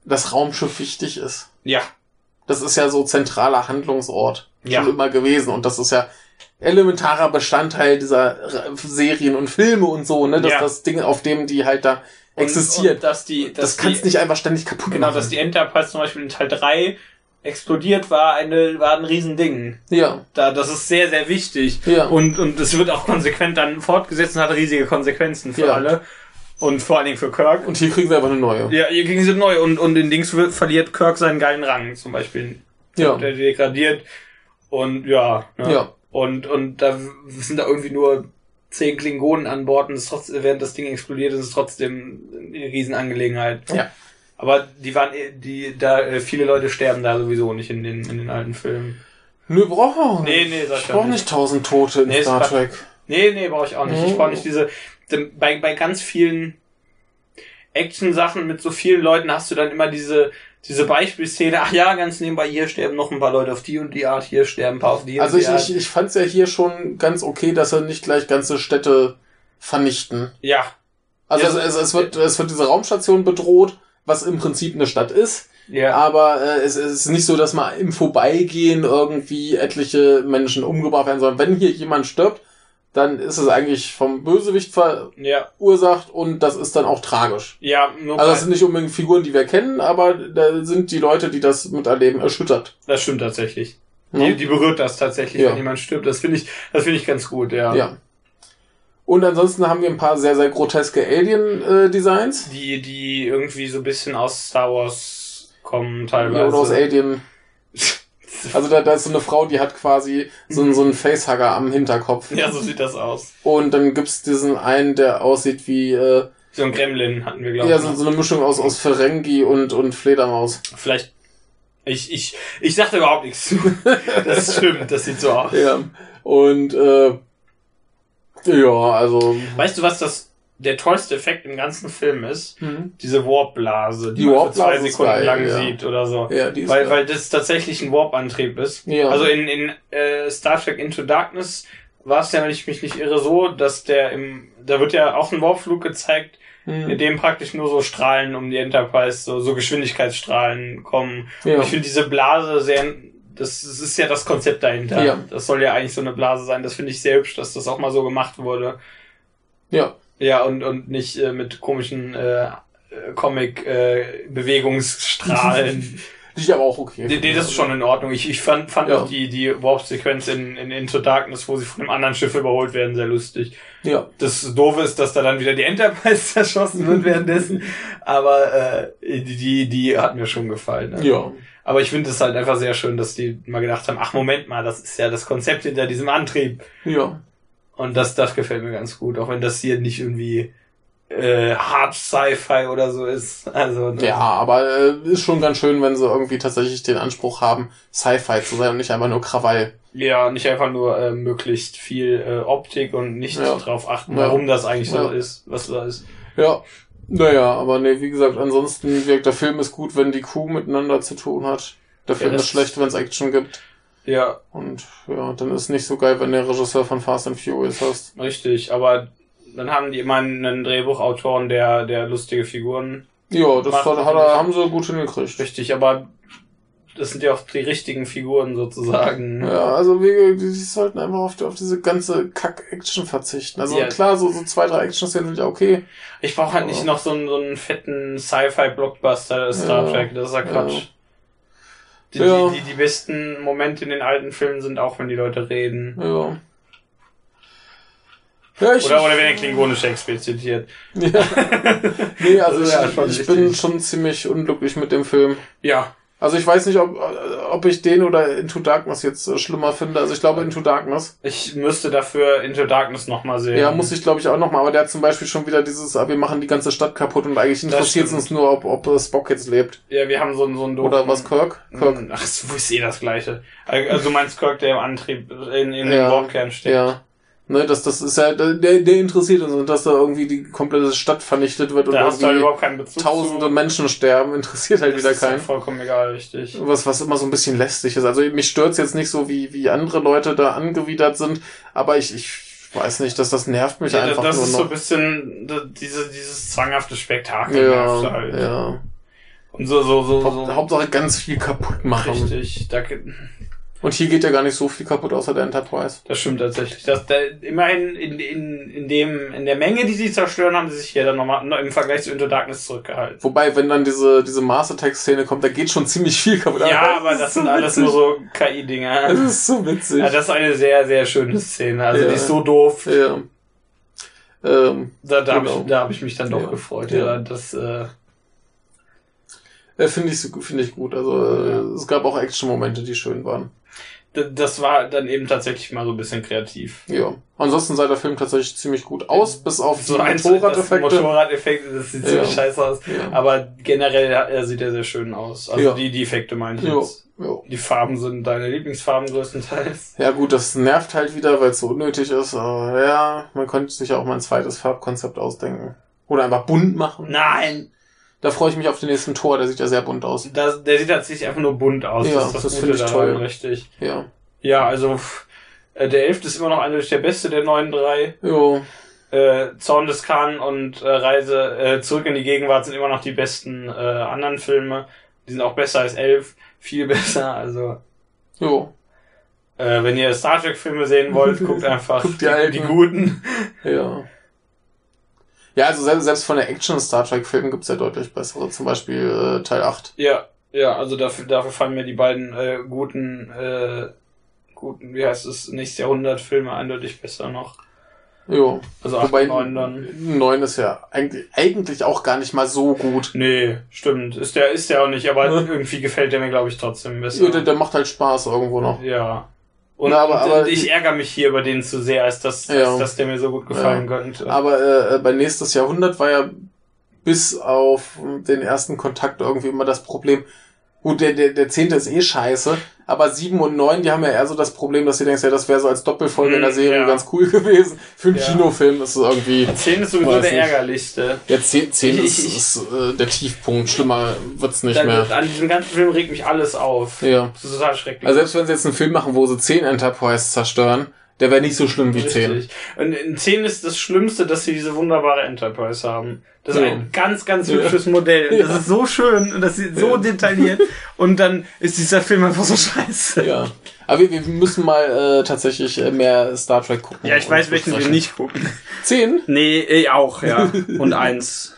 das Raumschiff wichtig ist. ja, Das ist ja so zentraler Handlungsort Ja. schon immer gewesen und das ist ja elementarer Bestandteil dieser Serien und Filme und so, ne? Das Ja. das Ding, auf dem die halt da und, existiert. Und dass die, dass das kannst die, nicht einfach ständig kaputt genau, machen. dass die Enterprise zum Beispiel in Teil 3 explodiert war, eine, war ein Riesending. ja, Da, das ist sehr, sehr wichtig. Ja. Und, und es wird auch konsequent dann fortgesetzt und hat riesige Konsequenzen für Ja. alle. Und vor allen Dingen für Kirk. und hier kriegen sie einfach eine neue. ja, hier kriegen sie neu und, und in Dings wird- verliert Kirk seinen geilen Rang zum Beispiel. Ja. Der degradiert. Und ja. ne? Ja. Und, und da sind da irgendwie nur zehn Klingonen an Bord und es trotzdem, während das Ding explodiert, ist es trotzdem eine Riesenangelegenheit. Ja. Aber die waren, eh- die, da, äh, viele Leute sterben da sowieso nicht in den, in den alten Filmen. Nö, braucht man auch Nee, nicht. nee, sag ich ich brauch nicht. nicht tausend Tote in Nee, Star. Trek. Nee, nee, brauche ich auch nicht. Ich brauche nicht diese. Bei, bei ganz vielen Action-Sachen mit so vielen Leuten hast du dann immer diese, diese Beispielszene. Ach ja, ganz nebenbei, hier sterben noch ein paar Leute auf die und die Art, hier sterben ein paar auf die Also und ich, die Art. ich, ich fand's ja hier schon ganz okay, dass er nicht gleich ganze Städte vernichten. ja, Also Ja, es, es, es, wird, es wird diese Raumstation bedroht, was im Prinzip eine Stadt ist. ja. Aber äh, es, es ist nicht so, dass mal im Vorbeigehen irgendwie etliche Menschen umgebracht werden, sondern wenn hier jemand stirbt, dann ist es eigentlich vom Bösewicht Ja, verursacht und das ist dann auch tragisch. ja, nur Also das sind nicht unbedingt Figuren, die wir kennen, aber da sind die Leute, die das miterleben, erschüttert. das stimmt tatsächlich. Die, die berührt das tatsächlich, Ja. wenn jemand stirbt. Das finde ich, das finde ich ganz gut, ja. Ja. Und ansonsten haben wir ein paar sehr, sehr groteske Alien-Designs. Die, die irgendwie so ein bisschen aus Star Wars kommen Ja, oder aus teilweise. Alien. Also da, da ist so eine Frau, die hat quasi so, einen- so einen Facehugger am Hinterkopf. ja, so sieht das aus. Und dann gibt's diesen einen, der aussieht wie äh, So ein Gremlin hatten wir, glaube ja, ich. so, so eine Mischung aus, aus Ferengi und, und Fledermaus. Vielleicht. Ich, ich, ich sagte überhaupt nichts zu. Das stimmt, das sieht so aus. Ja. Und äh, ja, also. Weißt du, was das der tollste Effekt im ganzen Film ist? Hm. Diese Warp-Blase, die, Die man für zwei Sekunden geil, lang ja. sieht oder so. Ja, die ist Weil, geil. weil das tatsächlich ein Warp-Antrieb ist. Ja. Also in, in äh, Star Trek Into Darkness war es ja, wenn ich mich nicht irre, so, dass der im, da wird ja auch ein Warpflug gezeigt, Hm. in dem praktisch nur so Strahlen um die Enterprise, so, so Geschwindigkeitsstrahlen kommen. Ja. Und ich finde diese Blase sehr, das, das ist ja das Konzept dahinter. Ja. Das soll ja eigentlich so eine Blase sein. Das finde ich sehr hübsch, dass das auch mal so gemacht wurde. ja. Ja, und, und nicht äh, mit komischen äh, äh, Comic-Bewegungsstrahlen. Die ist aber auch okay. nee, nee, das ist schon in Ordnung. Ich, ich fand, fand Ja. auch die, die Warp-Sequenz in, in Into Darkness, wo sie von einem anderen Schiff überholt werden, sehr lustig. Ja. Das Doofe ist, dass da dann wieder die Enterprise zerschossen wird währenddessen. Aber äh, die, die, die hat mir schon gefallen. Ne? Ja. Aber ich finde es halt einfach sehr schön, dass die mal gedacht haben, ach Moment mal, das ist ja das Konzept hinter diesem Antrieb. Ja. Und das, das gefällt mir ganz gut, auch wenn das hier nicht irgendwie äh, Hard Sci-Fi oder so ist. Also ne? Ja, aber äh, ist schon ganz schön, wenn sie irgendwie tatsächlich den Anspruch haben, Sci-Fi zu sein und nicht einfach nur Krawall. ja, nicht einfach nur äh, möglichst viel äh, Optik und nicht Ja. drauf achten, Ja. warum das eigentlich so Ja. ist, was da ist. Ja. Naja, aber nee, wie gesagt, ansonsten wirkt der Film ist gut, wenn die Crew miteinander zu tun hat. Der Film das- ist schlecht, wenn es Action gibt. Ja, Und ja, dann ist nicht so geil, wenn der Regisseur von Fast and Furious hast. richtig. Aber dann haben die immer einen Drehbuchautoren, der, der lustige Figuren. Ja, das hat, hat, haben sie gut hingekriegt. Richtig, aber das sind ja auch die richtigen Figuren sozusagen. Ja, also wir, die sollten einfach auf, auf diese ganze Kack-Action verzichten. Also Ja. klar, so, so zwei, drei Action-Szenen sind ja okay. Ich brauche halt nicht noch so einen, so einen fetten Sci-Fi-Blockbuster Star Ja. Trek, das ist ja Quatsch. Die, Ja. die, die, die besten Momente in den alten Filmen sind auch, wenn die Leute reden. Ja. Ja, ich, Oder, oder wenn er klingonisch Shakespeare zitiert. ja. Nee, also ja ich, bin schon ziemlich unglücklich mit dem Film. Ja. Also ich weiß nicht, ob, ob ich den oder Into Darkness jetzt äh, schlimmer finde. Also ich glaube Into Darkness. Ich müsste dafür Into Darkness nochmal sehen. Ja, muss ich glaube ich auch nochmal. Aber der hat zum Beispiel schon wieder dieses, ah, wir machen die ganze Stadt kaputt und eigentlich interessiert es uns nur, ob, ob äh, Spock jetzt lebt. Ja, wir haben so, einen- so einen doofen- Oder was Kirk? Kirk. Hm, Ach, so ist eh das Gleiche. Also du meinst Kirk, der im Antrieb in, in Ja, dem Warpkern steht. Ja. Ne, das, das ist ja, der, der interessiert uns und dass da irgendwie die komplette Stadt vernichtet wird und Da hast du halt keinen tausende zu. Menschen sterben, interessiert halt Das wieder ist halt keinen. vollkommen egal, richtig. Was, was immer so ein bisschen lästig ist. Also mich stört's jetzt nicht so, wie, wie andere Leute da angewidert sind, aber ich, ich weiß nicht, dass das nervt mich Ja, einfach das nur ist so noch. ein bisschen diese, dieses zwanghafte Spektakel nervt ja, halt. ja. Und so, so, so, so. Hauptsache ganz viel kaputt machen. Richtig. Da, Und hier geht ja gar nicht so viel kaputt, außer der Enterprise. das stimmt tatsächlich. Das, da, immerhin in, in, in, dem, in der Menge, die sie zerstören, haben sie sich hier dann nochmal im Vergleich zu Into Darkness zurückgehalten. Wobei, wenn dann diese, diese Mars Attack Szene kommt, da geht schon ziemlich viel kaputt. Ja, aber das ist sind so alles witzig. nur so KI-Dinger. Das ist so witzig. Ja, das ist eine sehr, sehr schöne Szene. Also Ja. die ist so doof. ja. Ähm, Da, da Genau. habe ich, da hab ich mich dann doch Ja. gefreut. Ja. Ja. Das, äh, äh, finde ich, finde ich gut. Also, äh, es gab auch Action-Momente, die schön waren. Das war dann eben tatsächlich mal so ein bisschen kreativ. Ja. Ansonsten sah der Film tatsächlich ziemlich gut aus, bis auf So die eins, Motorradeffekte. Das Motorradeffekt, das sieht Ja. ziemlich scheiße aus. Ja. Aber generell äh, sieht er sehr schön aus. Also Ja. die, die Effekte meine ich jetzt. Die Farben sind deine Lieblingsfarben größtenteils. ja gut, das nervt halt wieder, weil es so unnötig ist. Aber ja, man könnte sich ja auch mal ein zweites Farbkonzept ausdenken. Oder einfach bunt machen. Nein! Da freue ich mich auf den nächsten Tor, der sieht ja sehr bunt aus. Das, der sieht tatsächlich einfach nur bunt aus. Ja, das ist das, das finde ich toll. richtig. Ja. Ja, also äh, der Elfte ist immer noch eindeutig der beste der neuen drei. Jo. Äh, Zorn des Khan und äh, Reise äh, zurück in die Gegenwart sind immer noch die besten äh, anderen Filme. Die sind auch besser als Elf. Viel besser. Also Jo. Äh, wenn ihr Star Trek Filme sehen wollt, guckt einfach Guckt die alten. die guten. Ja. Ja, also selbst, selbst von der Action-Star Trek-Filmen gibt's ja deutlich bessere. Zum Beispiel äh, Teil 8. Ja, ja, also dafür, dafür fallen mir die beiden äh, guten, äh, guten, wie heißt es, nächstes Jahrhundert Filme eindeutig besser noch. Jo. Also 8 Wobei und 9 dann. 9 ist ja eigentlich, eigentlich auch gar nicht mal so gut. Nee, stimmt. Ist der, ist der auch nicht, aber irgendwie gefällt der mir, glaube ich, trotzdem besser. Ja, der, der macht halt Spaß irgendwo noch. Ja. Und, aber- aber- und ich ärgere mich hier über den zu sehr, als dass, Ja. als dass der mir so gut gefallen könnte. Aber äh, äh, bei nächstes Jahrhundert war ja bis auf den ersten Kontakt irgendwie immer das Problem. Gut, der, der, der zehnte ist eh scheiße, aber sieben und neun, die haben ja eher so das Problem, dass du denkst, ja, das wäre so als Doppelfolge in der Hm, Serie ja. ganz cool gewesen. Für einen Ja. Kinofilm ist es irgendwie. 10 ist sowieso der ärgerlichste. Ja, zehn, zehn ist, ist äh, der Tiefpunkt. Schlimmer wird's nicht Dann, mehr. an diesem ganzen Film regt mich alles auf. Ja. Das ist total schrecklich. Also selbst wenn sie jetzt einen Film machen, wo sie zehn Enterprise zerstören, der wäre nicht so schlimm wie zehn. Richtig. Und in 10 ist das Schlimmste, dass sie diese wunderbare Enterprise haben. Das ist Ja. ein ganz, ganz Ja. hübsches Modell. Und das Ja. ist so schön und das sieht so Ja. detailliert. Und dann ist dieser Film einfach so scheiße. Ja. Aber wir, wir müssen mal äh, tatsächlich äh, mehr Star Trek gucken. Ja, ich weiß, welchen wir nicht gucken. Zehn? Nee, eh auch, ja. Und eins.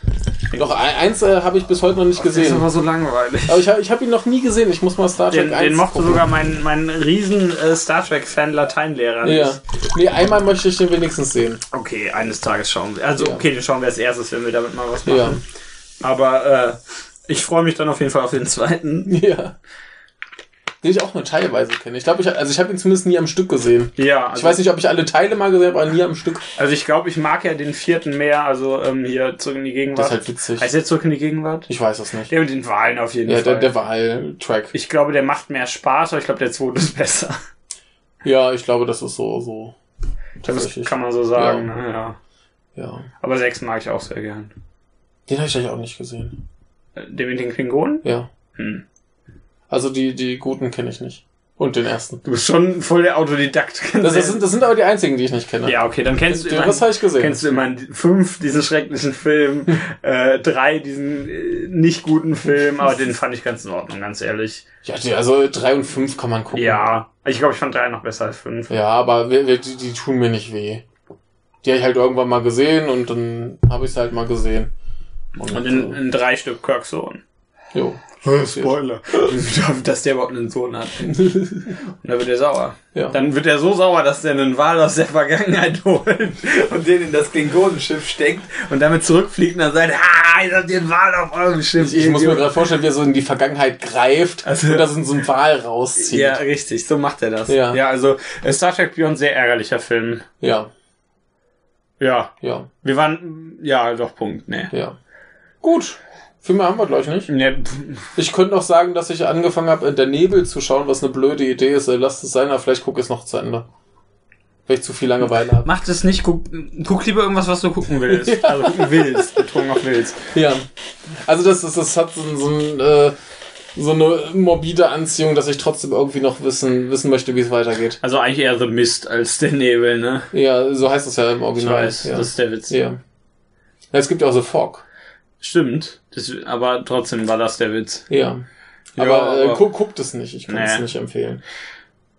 Doch, ein- eins äh, habe ich bis heute noch nicht Das ist gesehen. aber so langweilig. Aber ich habe ich hab ihn noch nie gesehen. Ich muss mal Star Trek Den, 1 den mochte gucken. sogar mein, mein riesen äh, Star Trek-Fan Lateinlehrer. Ja. Nee, einmal möchte ich den wenigstens sehen. Okay, eines Tages schauen wir. Also, Ja. okay, den schauen wir als erstes, wenn wir damit mal was machen. Ja. Aber äh, ich freue mich dann auf jeden Fall auf den zweiten. Ja. Den ich auch nur teilweise kenne. Ich glaube, ich, also ich habe ihn zumindest nie am Stück gesehen. Ja, also, Ich weiß nicht, ob ich alle Teile mal gesehen habe, aber nie am Stück. also ich glaube, ich mag ja den vierten mehr, also ähm, hier zurück in die Gegenwart. Das ist halt witzig. heißt der zurück in die Gegenwart? Ich weiß es nicht. Der mit den Wahlen auf jeden Ja, Fall. der, der Wahl-Track. ich glaube, der macht mehr Spaß, aber ich glaube, der zweite ist besser. Ja, ich glaube, das ist so, so. Das kann man so sagen. Ja. ne, Ja. Ja. Aber sechs mag ich auch sehr gern. Den habe ich eigentlich auch nicht gesehen. Äh, Den mit den Klingonen? Ja. Hm. Also die, die guten kenne ich nicht. Und den ersten. Du bist schon voll der Autodidakt. Das, das, sind, das sind aber die einzigen, die ich nicht kenne. ja, okay, dann kennst du Den immerhin, Rest habe ich gesehen. kennst du immerhin fünf diesen schrecklichen Film, äh, drei diesen äh, nicht guten Film, aber den fand ich ganz in Ordnung, ganz ehrlich. Ja, die, also drei und fünf kann man gucken. Ja, ich glaube, ich fand drei noch besser als fünf. Ja, aber wir, wir, die, die tun mir nicht weh. Die habe ich halt irgendwann mal gesehen und dann habe ich es halt mal gesehen. Und in, in drei Stück Kirk Sohn. jo. Spoiler. Dass der überhaupt einen Sohn hat. Und dann wird er sauer. Ja. Dann wird er so sauer, dass er einen Wal aus der Vergangenheit holt und den in das Klingonenschiff steckt und damit zurückfliegt und dann sagt, ah, ihr habt den Wal auf eurem Schiff. Ich, ich muss mir Idiot." gerade vorstellen, wie er so in die Vergangenheit greift Also- und da so so ein Wal rauszieht. Ja, richtig, so macht er das. Ja. ja also äh, Star Trek Beyond, sehr ärgerlicher Film. ja, Ja, ja, wir waren, ja, doch, Punkt, ne. ja. Gut. Filme haben wir gleich nicht. Ne, Ich könnte noch sagen, dass ich angefangen habe, in der Nebel zu schauen, was eine blöde Idee ist. Lasst es sein, aber vielleicht gucke ich es noch zu Ende. Weil ich zu viel Langeweile habe. Mach das nicht, guck, guck lieber irgendwas, was du gucken willst. Ja. Also gucken willst, betrunken auf willst. Ja. Also das, das, das hat so, so, ein, äh, so eine morbide Anziehung, dass ich trotzdem irgendwie noch wissen, wissen möchte, wie es weitergeht. Also eigentlich eher The Mist als der Nebel, ne? Ja, so heißt es ja im Ich Original. weiß, ja. das ist der Witz. ja. ja. Es gibt ja auch The Fog. Stimmt, das, aber trotzdem war das der Witz. Ja. Ja, Aber, äh, aber- gu guckt es nicht. Ich kann Nee. es nicht empfehlen.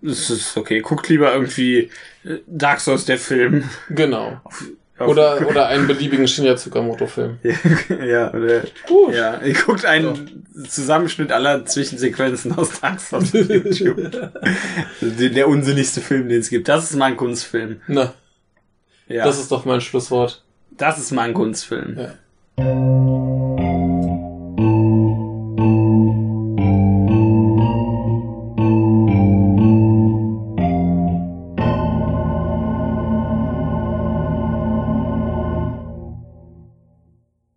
Das ist okay. Guckt lieber irgendwie äh, Dark Souls, der Film. Genau. Auf- Oder, oder einen beliebigen Shinya Tsukamoto-Film. ja, oder, Gut. ja. Ihr guckt einen Zusammenschnitt aller Zwischensequenzen aus Dark Souls auf YouTube. der, der unsinnigste Film, den es gibt. Das ist mein Kunstfilm. Na, Ja. das ist doch mein Schlusswort. das ist mein Kunstfilm. Ja. Thank you.